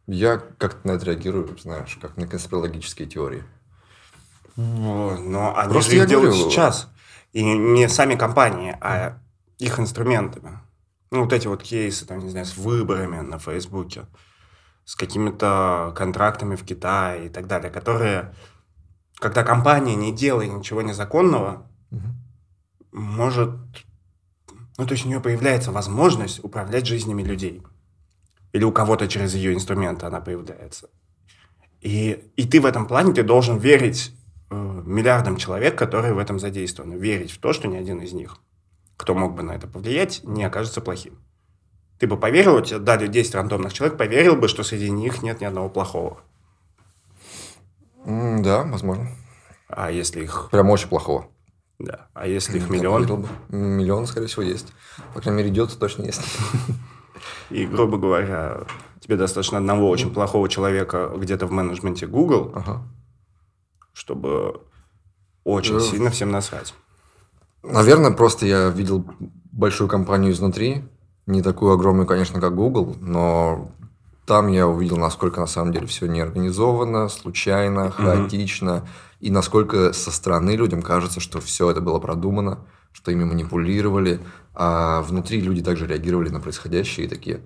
я как-то на это реагирую, знаешь, как на конспирологические теории. Но они Просто же их делают говорю- сейчас. И не сами компании, а их инструментами. Ну, вот эти вот кейсы, там, не знаю, с выборами на Фейсбуке, с какими-то контрактами в Китае и так далее, которые, когда компания, не делая ничего незаконного, Мгм. может... Ну, то есть у нее появляется возможность управлять жизнями людей. Или у кого-то через ее инструменты она появляется. И, и ты в этом плане, ты должен верить э, миллиардам человек, которые в этом задействованы. Верить в то, что ни один из них, кто мог бы на это повлиять, не окажется плохим. Ты бы поверил, тебе дали 10 рандомных человек, поверил бы, что среди них нет ни одного плохого. М, Да, возможно. А если их... Прям очень плохого. Да. А если их миллион. Миллион, скорее всего, есть. По крайней мере, идет точно есть. И, грубо говоря, тебе достаточно одного очень плохого человека где-то в менеджменте Google, Ага. чтобы очень Э. сильно всем насрать. Наверное, просто я видел большую компанию изнутри. Не такую огромную, конечно, как Google, но там я увидел, насколько на самом деле все неорганизовано, случайно, хаотично, и насколько со стороны людям кажется, что все это было продумано, что ими манипулировали, а внутри люди также реагировали на происходящее и такие,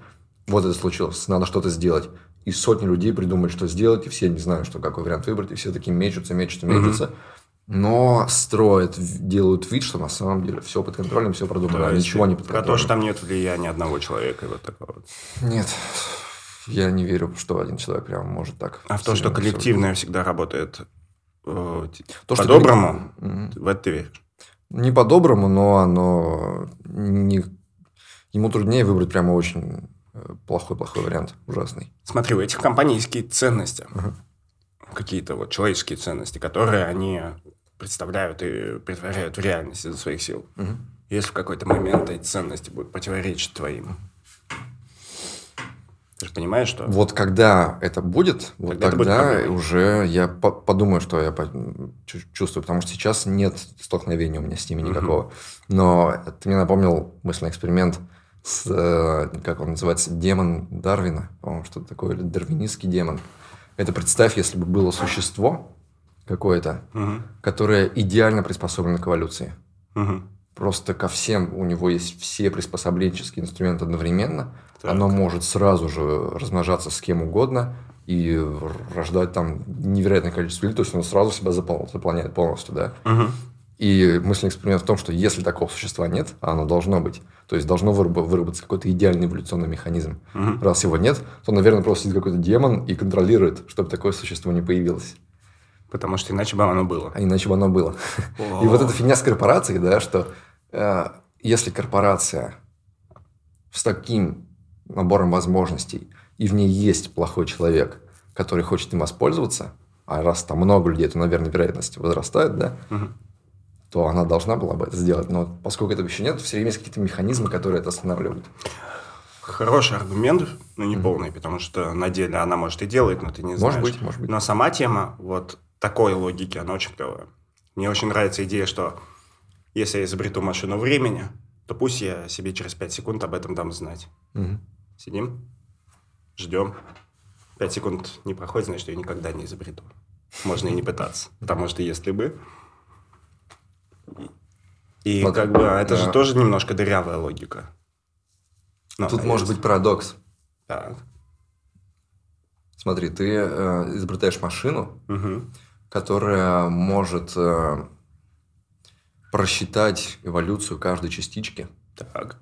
вот это случилось, надо что-то сделать. И сотни людей придумали, что сделать, и все не знают, что какой вариант выбрать, и все такие мечутся, мечутся, мечутся. Но строят, делают вид, что на самом деле все под контролем, все продумано, То а ничего не под контролем. то, что там нет влияния одного человека и вот такого. Нет, я не верю, что один человек прям может так. А в то, что коллективное всегда работает э, по-доброму, коллектив- в это ты веришь. Не по-доброму, но оно не... ему труднее выбрать прямо очень э, плохой-плохой вариант, ужасный. Смотри, у этих компаний есть какие-то ценности. Ага. Какие-то вот человеческие ценности, которые они представляют и притворяют в реальность из-за своих сил. Мгм. Если в какой-то момент эти ценности будут противоречить твоим. Ты же понимаешь, что... Вот когда это будет, вот Тогда будет тогда проблема. уже я по- подумаю, что я по- чу- чувствую, потому что сейчас нет столкновения у меня с ними никакого. Но ты мне напомнил мысленный эксперимент с, э, как он называется, демон Дарвина, по-моему, что-то такое, или дарвинистский демон. Это представь, если бы было существо какое-то, Мгм. которое идеально приспособлено к эволюции. Мгм. Просто ко всем у него есть все приспособленческие инструменты одновременно. Так. Оно может сразу же размножаться с кем угодно и рождать там невероятное количество людей. То есть оно сразу себя запол- заполняет полностью, да. Мгм. И мысленный эксперимент в том, что если такого существа нет, а оно должно быть, то есть должно выраб- выработаться какой-то идеальный эволюционный механизм. Мгм. Раз его нет, то, наверное, просто сидит какой-то демон и контролирует, чтобы такое существо не появилось. Потому что иначе бы оно было. А иначе бы оно было. И вот эта фигня с корпорацией, да, что э, если корпорация с таким набором возможностей, и в ней есть плохой человек, который хочет им воспользоваться, а раз там много людей, то, наверное, вероятность возрастает, да, Мгм. то она должна была бы это сделать. Но поскольку этого еще нет, все время есть какие-то механизмы, которые это останавливают. Хороший аргумент, но не полный, потому что на деле она может и делает, но ты не знаешь. Может быть, может быть. Но сама тема вот такой логики, она очень клевая. Мне очень нравится идея, что если я изобрету машину времени, то пусть я себе через 5 секунд об этом дам знать. Мгм. Сидим, ждем. 5 секунд не проходит, значит, я никогда не изобрету. Можно и не пытаться. Потому что если бы... И Вот, как бы это же да. тоже немножко дырявая логика. Но Тут может быть парадокс. Так. Смотри, ты э, изобретаешь машину, Мгм. Которая может э, просчитать эволюцию каждой частички Так.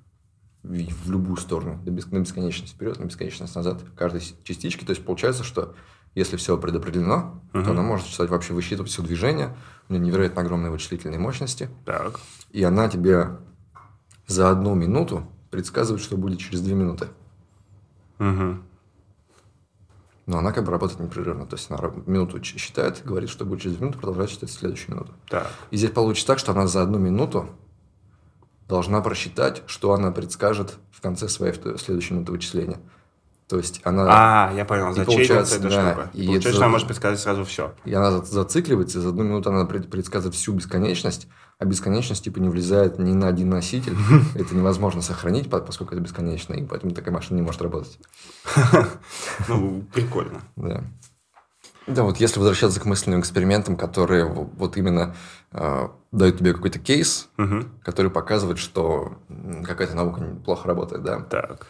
в, любую сторону, на бесконечность вперед, на бесконечность назад каждой частички. То есть получается, что если все предопределено, Мгм. то она может считать, вообще высчитывать все движения, у нее невероятно огромные вычислительные мощности, Так. и она тебе за одну минуту предсказывает, что будет через две минуты. Мгм. Но она как бы работает непрерывно. То есть она минуту считает, говорит, что будет через две минуты, продолжает считать следующую минуту. Так. И здесь получится так, что она за одну минуту должна просчитать, что она предскажет в конце своей следующей минуты вычисления. То есть она, А, я понял, получается, эта да, штука. и получается, это- она может предсказать сразу все. и она за- зацикливается, и за одну минуту она пред- предсказывает всю бесконечность, а бесконечность типа не влезает ни на один носитель. Это невозможно сохранить, по- поскольку это бесконечно, и поэтому такая машина не может работать. Ну, прикольно. Да. Да, вот если возвращаться к мысленным экспериментам, которые вот именно э, дают тебе какой-то кейс, Мгм. который показывает, что какая-то наука плохо работает, да. Так.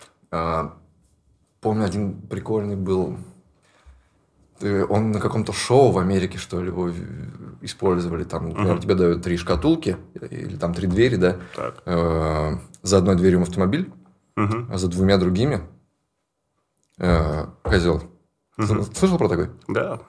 Помню, один прикольный был. Ты- Он на каком-то шоу в Америке, что ли, его использовали. Там, например, Мгм. тебе дают три шкатулки, или там три двери, да. Так. Э, За одной дверью автомобиль, Мгм. а за двумя другими э, козел. Мгм. Слышал про такой? Да.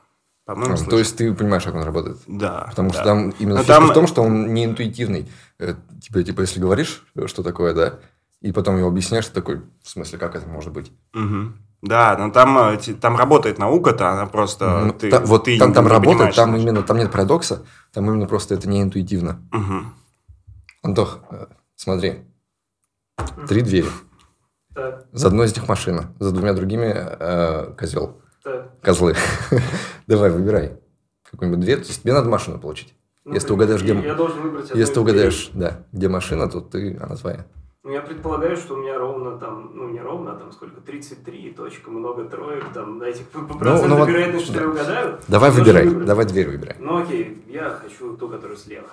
По-моему, А, То есть ты понимаешь, как он работает? Да. Потому да. что там именно Но фишка там- в том, что он не интуитивный. Э, Типа, типа, если говоришь, что такое, да, и потом его объясняешь, ты такой, в смысле, как это может быть? Мгм. Да, но там, э, там работает наука-то, она просто... Ну, ты, та- вот ты там, там не работает, понимаешь, там значит. именно, там нет парадокса, там именно просто это не интуитивно. Мгм. Антох, э, смотри, три двери. Так, За одной из них машина, за двумя другими э, козел, так. козлы. Давай, выбирай какую-нибудь дверь. То есть тебе надо машину получить. Ну, Если ты угадаешь, где... Я должен выбрать Если ты угадаешь, да, где машина, то ты, она твоя. Ну, я предполагаю, что у меня ровно там, ну, не ровно, а там сколько, 33, точка, много троек, там, дайте по по проценту ну вот, вероятность, что да. я угадаю. Давай выбирай, выбрать. давай дверь выбирай. Ну, окей, я хочу ту, которая слева.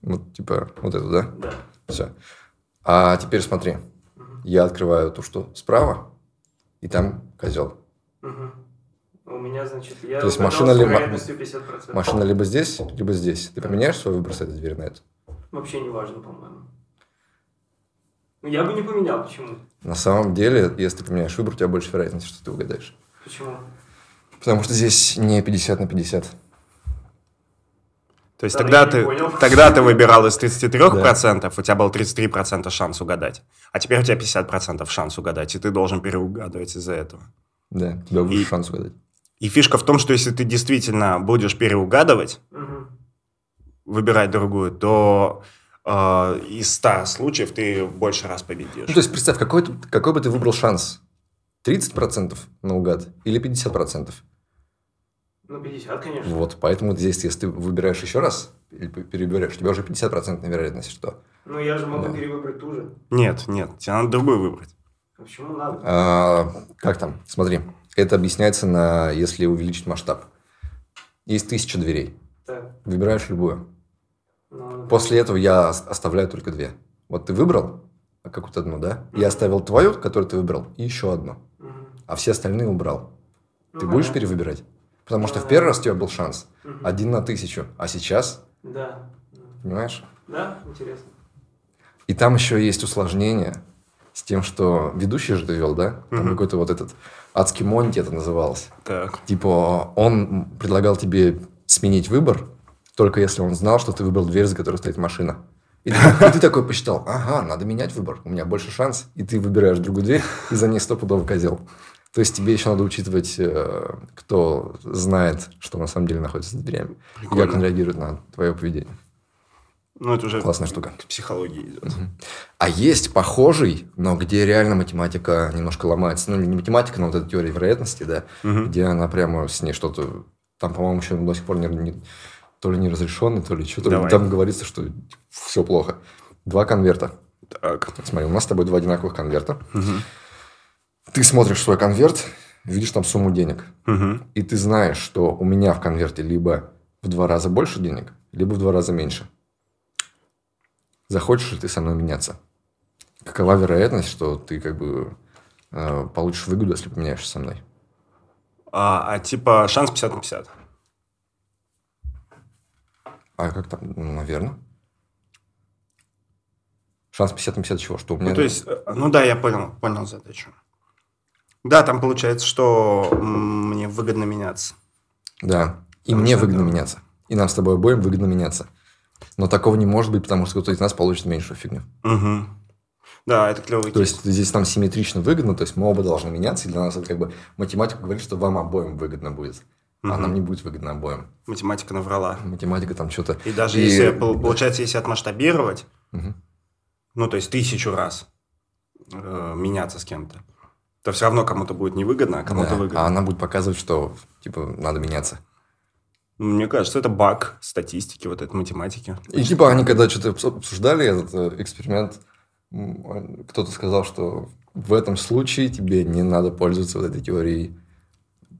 Вот, типа, вот эту, да? Да. Все. А теперь смотри. Я открываю ту, что справа, и там козел. Мгм. У меня, значит, я То есть машина с ли- ма- вероятностью 50%. Машина либо здесь, либо здесь. Ты поменяешь свой выбор с этой двери на эту? Вообще не важно, по-моему. Ну, я бы не поменял. Почему? На самом деле, если ты поменяешь выбор, у тебя больше вероятности, что ты угадаешь. Почему? Потому что здесь не 50 на 50. То есть Да, тогда ты, тогда ты выбирал из 33%, у тебя был 33% шанс угадать. А теперь у тебя 50% шанс угадать, и ты должен переугадывать из-за этого. Да, у тебя выше И- шанс угадать. И фишка в том, что если ты действительно будешь переугадывать, Мгм. выбирать другую, то э, из 100 случаев ты больше раз победишь. Ну, то есть, представь, какой, ты- какой бы ты выбрал шанс? 30% наугад или 50%? Ну, 50, конечно. Вот, поэтому здесь, если ты выбираешь еще раз, или п- перевыбираешь, у тебя уже 50% вероятность, что... Ну, я же могу Да. перевыбрать ту же. Нет, нет, тебе надо другую выбрать. А почему надо? А, как там? Смотри, это объясняется на, если увеличить масштаб. Есть тысяча дверей. Так, Выбираешь любую. Ну, После этого я ос- оставляю только две. Вот ты выбрал какую-то одну, да? Я оставил твою, которую ты выбрал, и еще одну. А все остальные убрал. Ну, Ты будешь перевыбирать? Потому что в первый раз у тебя был шанс. Один на тысячу. А сейчас, Да. понимаешь? Да, интересно. И там еще есть усложнение с тем, что ведущий же ты вел, да? Там какой-то вот этот адский Монти это называлось. Так. Типа, он предлагал тебе сменить выбор, только если он знал, что ты выбрал дверь, за которой стоит машина. И ты, и ты такой посчитал, ага, надо менять выбор, у меня больше шанс, и ты выбираешь другую дверь, и за ней стопудово козел. То есть тебе еще надо учитывать, э, кто знает, что на самом деле находится за дверями, и как он реагирует на твое поведение. Ну, это уже Классная штука. к психологии идет. А есть похожий, но где реально математика немножко ломается. Ну, не математика, но вот эта теория вероятности, да, Мгм. где она прямо с ней что-то... Там, по-моему, еще до сих пор не, не- то ли не разрешенный, то ли что-то. Давай. Там говорится, что все плохо. Два конверта. Так. Смотри, у нас с тобой два одинаковых конверта. Мгм. Ты смотришь свой конверт, видишь там сумму денег. Мгм. И ты знаешь, что у меня в конверте либо в два раза больше денег, либо в два раза меньше. Захочешь ли ты со мной меняться? Какова вероятность, что ты как бы э, получишь выгоду, если поменяешься со мной? А, а типа шанс 50 на 50. А как там? Ну, наверное. Шанс 50 на 50 чего? Что у меня... Ну, то есть, э, ну да, я понял, понял задачу. Да, там получается, что мне выгодно меняться. Да. И Потому мне выгодно это- меняться. И нам с тобой обоим выгодно меняться. Но такого не может быть, потому что кто-то из нас получит меньшую фигню. Мгм. Да, это клевый То кейс. есть здесь нам симметрично выгодно, то есть мы оба должны меняться, и для нас это как бы математика говорит, что вам обоим выгодно будет, а Мгм. нам не будет выгодно обоим. Математика наврала. Математика там что-то... И даже И- если, пол- получается, если отмасштабировать, Мгм. ну, то есть тысячу раз э, меняться с кем-то, то все равно кому-то будет невыгодно, а кому-то Да, выгодно. А она будет показывать, что типа надо меняться. Мне кажется, это баг статистики, вот этой математики. И типа они когда что-то обсу- обсуждали этот э, эксперимент, м, кто-то сказал, что в этом случае тебе не надо пользоваться вот этой теорией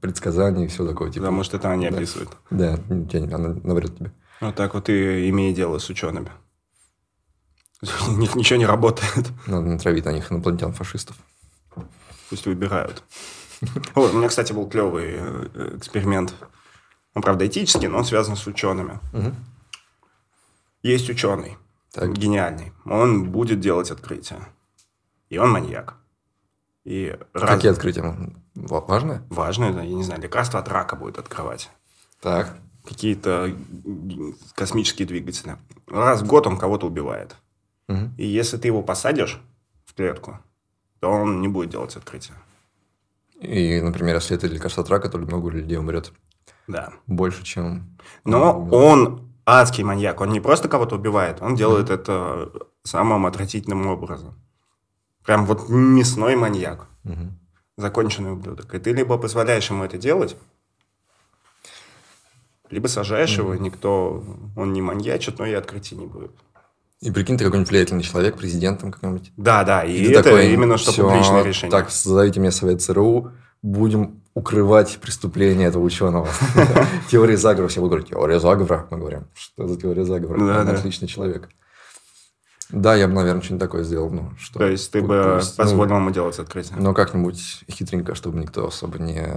предсказаний и все такое. Типа, Потому что это они да. описывают. Да, ну, она наврет тебе. Вот так вот и имея дело с учеными. У них ничего не работает. Надо натравить на них инопланетян-фашистов. Пусть выбирают. Ой, у меня, кстати, был клевый э, эксперимент. Он, правда, этический, но он связан с учеными. Мгм. Есть ученый, Так. гениальный. Он будет делать открытия. И он маньяк. И раз- Какие открытия? Ва- Важное? важно, да, я не знаю, лекарство от рака будет открывать. Так. Какие-то космические двигатели. Раз в год он кого-то убивает. Мгм. И если ты его посадишь в клетку, то он не будет делать открытия. И, например, если это лекарство от рака, то много людей умрет. Да. Больше, чем... Но он адский маньяк. Он не просто кого-то убивает, он делает это самым отвратительным образом. Прям вот мясной маньяк. Мгм. Законченный ублюдок. И ты либо позволяешь ему это делать, либо сажаешь его, никто, он не маньячит, но и открытий не будет. И прикинь, ты какой-нибудь влиятельный человек, президентом какой-нибудь. Да, да, и, ты это такой, именно что «Всё, публичное решение. Так, зовите мне совет ЦРУ, будем укрывать преступления этого ученого. Теория заговора. Все будут говорить, теория заговора. Мы говорим, что за теория заговора? Он отличный человек. Да, я бы, наверное, что-нибудь такое сделал. Ну, что, То есть ты бы пусть, ну, позволил ему делать открытие. Но как-нибудь хитренько, чтобы никто особо не,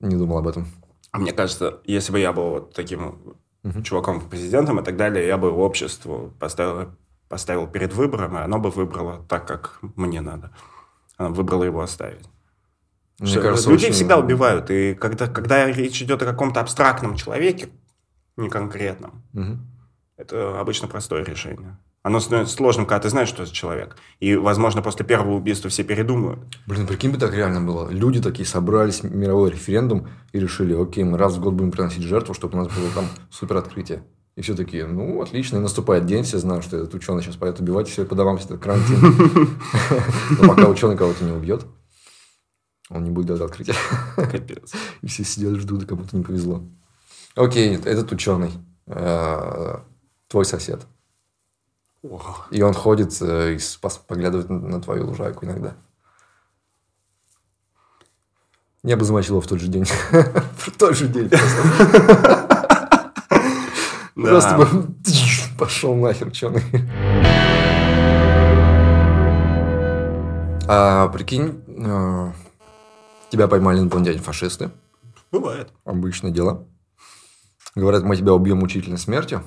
не думал об этом. А Мне кажется, если бы я был вот таким Мгм. чуваком, президентом и так далее, я бы обществу поставил, поставил перед выбором, и оно бы выбрало так, как мне надо. Оно выбрало его оставить. Мне Что кажется, людей очень- всегда убивают. И когда, когда речь идет о каком-то абстрактном человеке, не конкретном, Мгм. это обычно простое решение. Оно становится сложным, когда ты знаешь, что за человек. И, возможно, после первого убийства все передумают. Блин, прикинь бы так реально было. Люди такие собрались, мировой референдум, и решили, окей, мы раз в год будем приносить жертву, чтобы у нас было там супер открытие. И все такие, ну, отлично, и наступает день, все знают, что этот ученый сейчас пойдет убивать, все по домам сидят, карантин. Но пока ученый кого-то не убьет, он не будет даже открытия. Капец. И все сидят, ждут, кому-то не повезло. Окей, этот ученый, э, твой сосед. И он ходит э, и поглядывает на- на твою лужайку иногда. Не обозначил его в тот же день. В тот же день просто. Бы пошел нахер, ученый. А прикинь, э, тебя поймали инопланетяне фашисты. Бывает. Обычное дело. Говорят, мы тебя убьем мучительной смертью.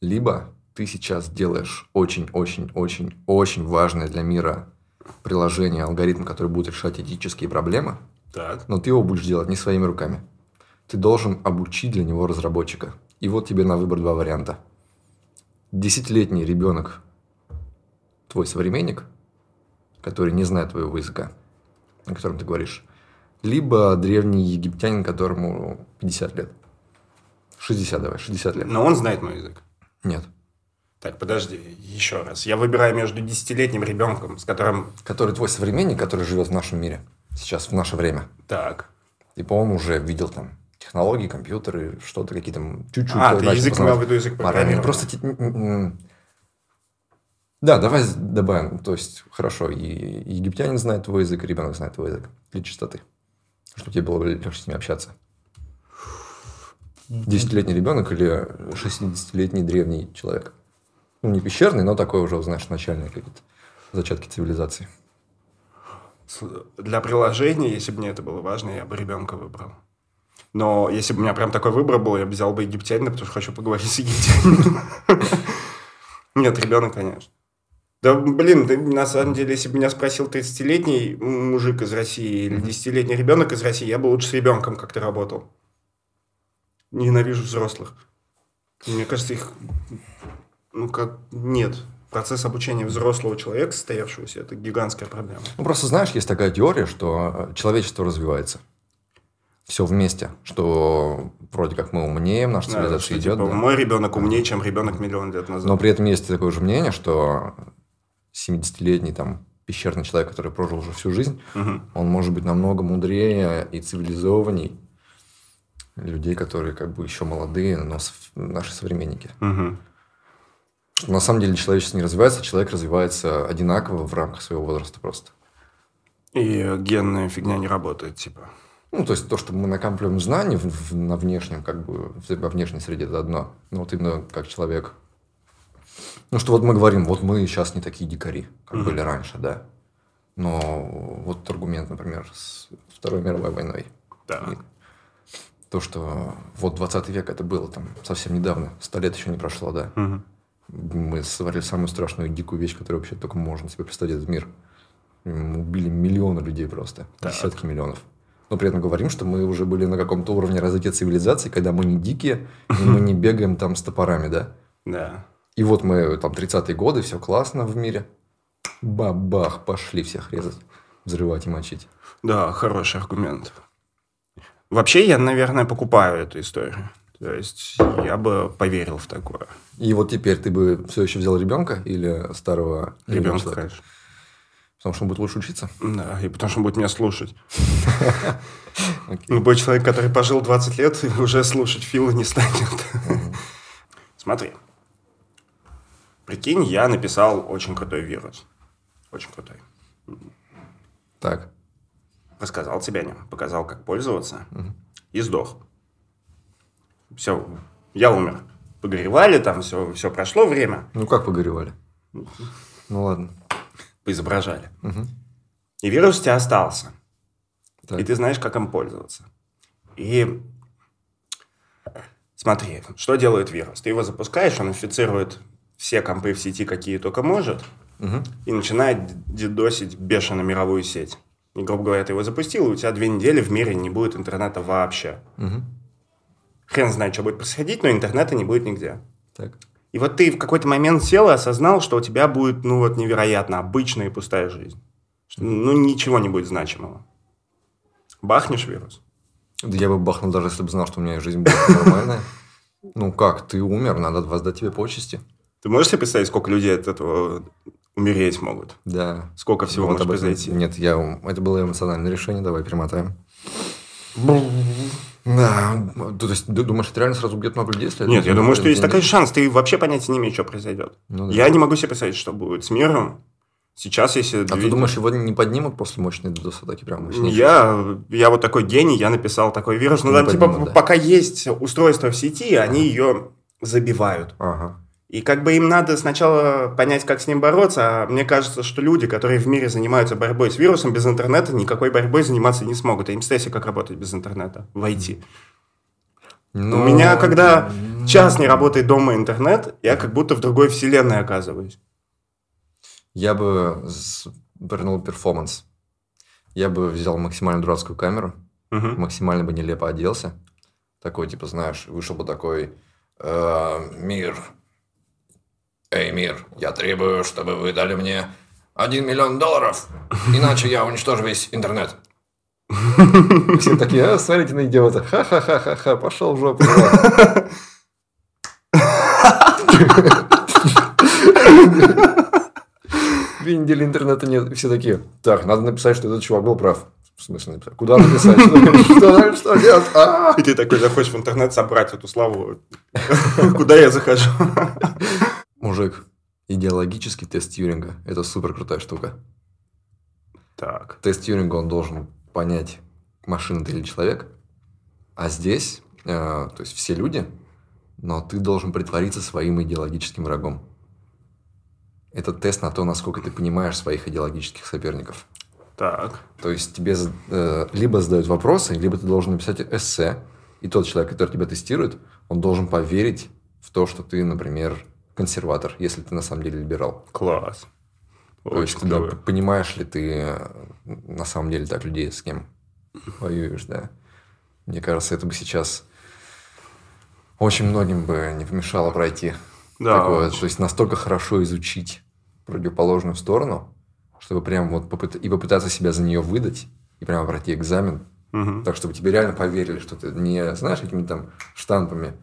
Либо ты сейчас делаешь очень-очень-очень-очень важное для мира приложение, алгоритм, который будет решать этические проблемы, Так. но ты его будешь делать не своими руками. Ты должен обучить для него разработчика. И вот тебе на выбор два варианта. Десятилетний ребенок, твой современник, который не знает твоего языка, на котором ты говоришь, либо древний египтянин, которому 50 лет. 60 давай, 60 лет. Но он знает мой язык. Нет. Так, подожди, еще раз. Я выбираю между десятилетним ребенком, с которым... Который твой современник, который живет в нашем мире. Сейчас, в наше время. Так. Типа он уже видел там технологии, компьютеры, что-то какие-то чуть-чуть. А, ты язык имел в виду язык программирования. Просто... Да, давай добавим. То есть, хорошо, и и египтянин знает твой язык, и ребенок знает твой язык. Для чистоты. Чтобы тебе было легче с ними общаться. Десятилетний ребенок или 60-летний древний человек? Ну, не пещерный, но такой уже, знаешь, начальные какие-то зачатки цивилизации. Для приложения, если бы мне это было важно, я бы ребенка выбрал. Но если бы у меня прям такой выбор был, я бы взял бы египтянина, потому что хочу поговорить с египтянином. Нет, ребенок, конечно. Да, блин, ты, на самом деле, если бы меня спросил 30-летний мужик из России или 10-летний ребенок из России, я бы лучше с ребенком как-то работал. Ненавижу взрослых. Мне кажется, их... Ну, как... Нет. Процесс обучения взрослого человека, состоявшегося, это гигантская проблема. Ну, просто знаешь, есть такая теория, что э, человечество развивается. Все вместе. Что вроде как мы умнеем, наша Да, цивилизация идет. типа, да. Мой ребенок умнее, чем ребенок миллион лет назад. Но при этом есть такое же мнение, что 70-летний там пещерный человек, который прожил уже всю жизнь, Мгм. он может быть намного мудрее и цивилизованней людей, которые как бы еще молодые, но наши современники. Что на самом деле человечество не развивается, человек развивается одинаково в рамках своего возраста просто. И генная фигня не работает, типа. Ну, то есть то, что мы накапливаем знания в- в- на внешнем, как бы, во внешней среде, это одно. Но вот именно как человек. Ну, что вот мы говорим, вот мы сейчас не такие дикари, как Мгм. были раньше, да. Но вот аргумент, например, с Второй мировой войной. Да. И То, что вот 20 век это было там совсем недавно, сто лет еще не прошло, да. Мгм. Мы сотворили самую страшную дикую вещь, которую вообще только можно себе представить этот мир. Мы убили миллионы людей просто, Так. десятки миллионов. Но при этом говорим, что мы уже были на каком-то уровне развития цивилизации, когда мы не дикие, и мы не бегаем там с топорами, да. Да. И вот мы там 30-е годы, все классно в мире. Бабах, пошли всех резать, взрывать и мочить. Да, хороший аргумент. Вообще, я, наверное, покупаю эту историю. То есть, я бы поверил в такое. И вот теперь ты бы все еще взял ребенка или старого Ребенка, человека? конечно. Потому что он будет лучше учиться. Да, и потому что он будет меня слушать. Любой человек, который пожил 20 лет, уже слушать Фила не станет. Смотри. Прикинь, я написал очень крутой вирус. Очень крутой. Так. Рассказал тебе о нем, показал, как пользоваться. И сдох. Все, я умер. Погоревали, там все, все прошло время. Ну как погоревали? Ну ладно. Поизображали. И вирус у тебя остался. Так. И ты знаешь, как им пользоваться. И смотри, что делает вирус? Ты его запускаешь, он инфицирует все компы в сети, какие только может, Мгм. и начинает дедосить бешено мировую сеть. И, грубо говоря, ты его запустил, и у тебя две недели в мире не будет интернета вообще. Мгм. Хрен знает, что будет происходить, но интернета не будет нигде. Так. И вот ты в какой-то момент сел и осознал, что у тебя будет, ну вот, невероятно обычная и пустая жизнь. Что, ну, ничего не будет значимого. Бахнешь вирус, Да я бы бахнул, даже если бы знал, что у меня жизнь будет нормальная. Ну как, ты умер, надо воздать тебе почести. Ты можешь себе представить, сколько людей от этого умереть могут? Да. Сколько всего Вот может этом- произойти? Нет, я, это было эмоциональное решение, давай перемотаем. Да, то есть ты думаешь, это реально сразу убьет много людей? если Нет, я думаю, что есть такой шанс. Ты вообще понятия не имеешь, что произойдет. Ну да. Я не могу себе представить, что будет с миром. Сейчас, если... А ты две- думаешь, его не поднимут после мощной DDoS-атаки? Прям мощнейшей? Я, я вот такой гений, я написал такой вирус. Ну, там, типа, поднимут, да. пока есть устройство в сети, они ее забивают. Ага. И как бы им надо сначала понять, как с ним бороться, а мне кажется, что люди, которые в мире занимаются борьбой с вирусом, без интернета никакой борьбой заниматься не смогут. А им кстати, как работать без интернета? Войти. Ну, У меня, когда час не работает дома интернет, я как будто в другой вселенной оказываюсь. Я бы вернул перформанс. Я бы взял максимально дурацкую камеру, Мгм. максимально бы нелепо оделся. Такой, типа, знаешь, вышел бы такой... «Э, мир. Эй, мир, я требую, чтобы вы дали мне 1 миллион долларов, иначе я уничтожу весь интернет. Все такие, а, смотрите на идиота. Ха-ха-ха-ха-ха, пошел в жопу. чувак». Две недели интернета нет. Все такие, так, надо написать, что этот чувак был прав. В смысле написать? Куда написать? Что дальше? Что делать? И ты такой заходишь в интернет собрать эту славу. Куда я захожу? Мужик, идеологический тест Тьюринга – это супер крутая штука. Так. Тест Тьюринга, он должен понять, машина ты или человек. А здесь, э, то есть все люди, но ты должен притвориться своим идеологическим врагом. Это тест на то, насколько ты понимаешь своих идеологических соперников. Так. То есть тебе э, либо задают вопросы, либо ты должен написать эссе, и тот человек, который тебя тестирует, он должен поверить в то, что ты, например, консерватор, если ты на самом деле либерал. Класс. То есть, Очень да, клево. понимаешь ли ты на самом деле так людей, с кем воюешь, да. Мне кажется, это бы сейчас очень многим бы не помешало пройти Да, такое. очень. То есть настолько хорошо изучить противоположную сторону, чтобы прям вот попыт- и попытаться себя за нее выдать, и прямо пройти экзамен, Мгм. так, чтобы тебе реально поверили, что ты не, знаешь, какими-то там штампами.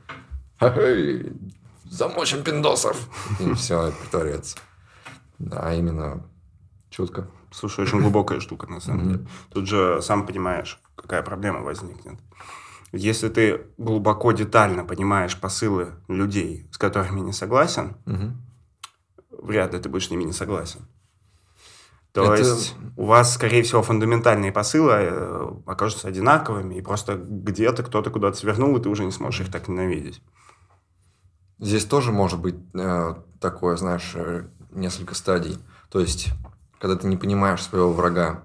Замочим пиндосов. И все, притворяться. Да, а именно четко. Слушай, очень глубокая штука, на самом деле. Тут же, сам понимаешь, какая проблема возникнет. Если ты глубоко, детально понимаешь посылы людей, с которыми не согласен, вряд ли ты будешь с ними не согласен. То Это- есть у вас, скорее всего, фундаментальные посылы э, окажутся одинаковыми, и просто где-то кто-то куда-то свернул, и ты уже не сможешь их так ненавидеть. Здесь тоже может быть э, такое, знаешь, э, несколько стадий. То есть, когда ты не понимаешь своего врага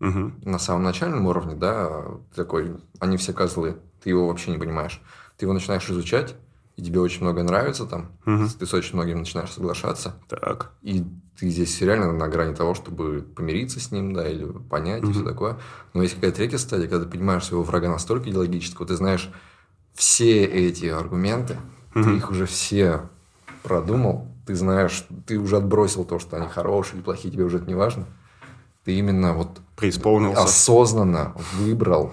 Мгм. на самом начальном уровне, да, такой, они все козлы, ты его вообще не понимаешь. Ты его начинаешь изучать, и тебе очень много нравится там, Мгм. ты с очень многим начинаешь соглашаться, Так. и ты здесь реально на грани того, чтобы помириться с ним, да, или понять, и все такое. Но есть какая-то третья стадия, когда ты понимаешь своего врага настолько идеологического, ты знаешь все эти аргументы, ты Мгм. их уже все продумал, ты знаешь, ты уже отбросил то, что они хорошие или плохие, тебе уже это не важно. Ты именно вот Преисполнился. осознанно выбрал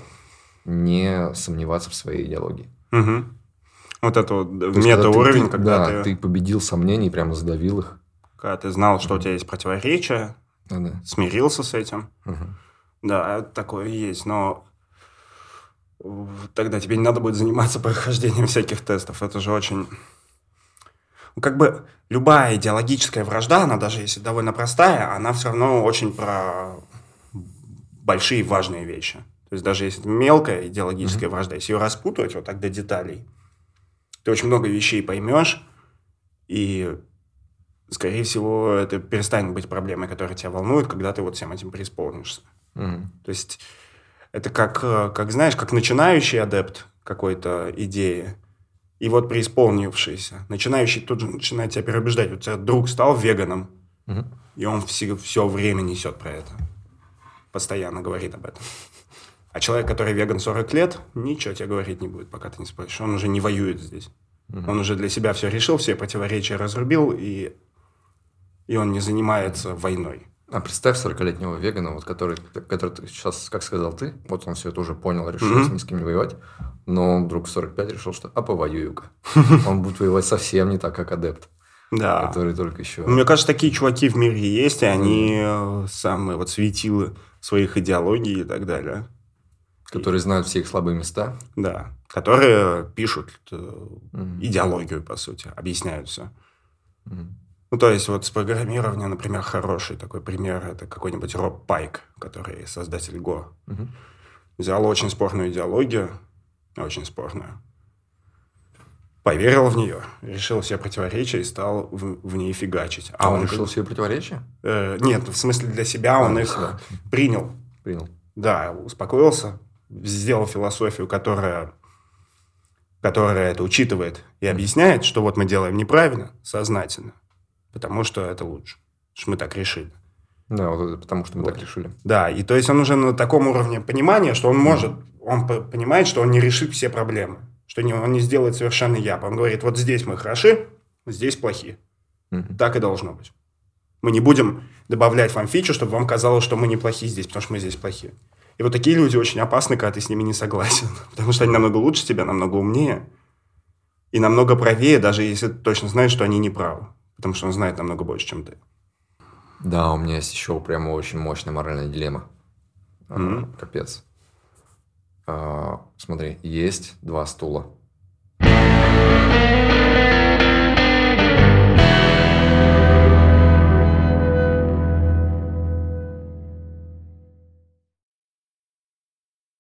не сомневаться в своей идеологии. Мгм. Вот это вот ты- мета-уровень, ты- когда, да, ты, ты победил сомнения и прямо задавил их. когда ты знал, что у тебя есть противоречия, Да-да. смирился с этим. Мгм. Да, такое есть, но тогда тебе не надо будет заниматься прохождением всяких тестов. Это же очень... Ну, как бы любая идеологическая вражда, она даже если довольно простая, она все равно очень про большие важные вещи. То есть даже если мелкая идеологическая вражда, если ее распутывать вот так до деталей, ты очень много вещей поймешь, и, скорее всего, это перестанет быть проблемой, которая тебя волнует, когда ты вот всем этим преисполнишься. Мгм. То есть это как, э, как знаешь, как начинающий адепт какой-то идеи, и вот преисполнившийся. Начинающий тут же начинает тебя переубеждать. Вот у тебя друг стал веганом, Мгм. и он все, все время несет про это. Постоянно говорит об этом. А человек, который веган 40 лет, ничего тебе говорить не будет, пока ты не спросишь. Он уже не воюет здесь. Мгм. Он уже для себя все решил, все противоречия разрубил, и, и он не занимается войной. А представь 40-летнего вегана, вот, который, который ты сейчас, как сказал ты, вот он все это уже понял, решил mm-hmm. ни с кем не воевать, но он вдруг в 45 решил, что а повоюю-ка. Он будет воевать совсем не так, как адепт. Да. Который только еще... Мне кажется, такие чуваки в мире есть, и они э, самые вот светилы своих идеологий и так далее. Которые знают все их слабые места. Да. Которые пишут mm-hmm. идеологию, по сути, объясняют все. Ну, то есть, вот с программирования, например, хороший такой пример, это какой-нибудь Роб Пайк, который создатель Go. Угу. Взял очень спорную идеологию, очень спорную, поверил в нее, решил все противоречия и стал в, в ней фигачить. А, а он, он решил все противоречия? Э, нет, в смысле для себя а, он их себя. принял. Принял. Да, успокоился, сделал философию, которая, которая это учитывает и объясняет, что вот мы делаем неправильно, сознательно потому что это лучше. Что мы так решили. Да, вот это потому что мы вот. так решили. Да, и то есть он уже на таком уровне понимания, что он может, он понимает, что он не решит все проблемы, что не, он не сделает совершенно я. Он говорит, вот здесь мы хороши, здесь плохие. Угу. Так и должно быть. Мы не будем добавлять вам фичу, чтобы вам казалось, что мы неплохие здесь, потому что мы здесь плохие. И вот такие люди очень опасны, когда ты с ними не согласен. Потому что они намного лучше тебя, намного умнее. И намного правее, даже если ты точно знаешь, что они не правы потому что он знает намного больше, чем ты. Да, у меня есть еще прямо очень мощная моральная дилемма. Mm-hmm. Капец. А, смотри, есть два стула.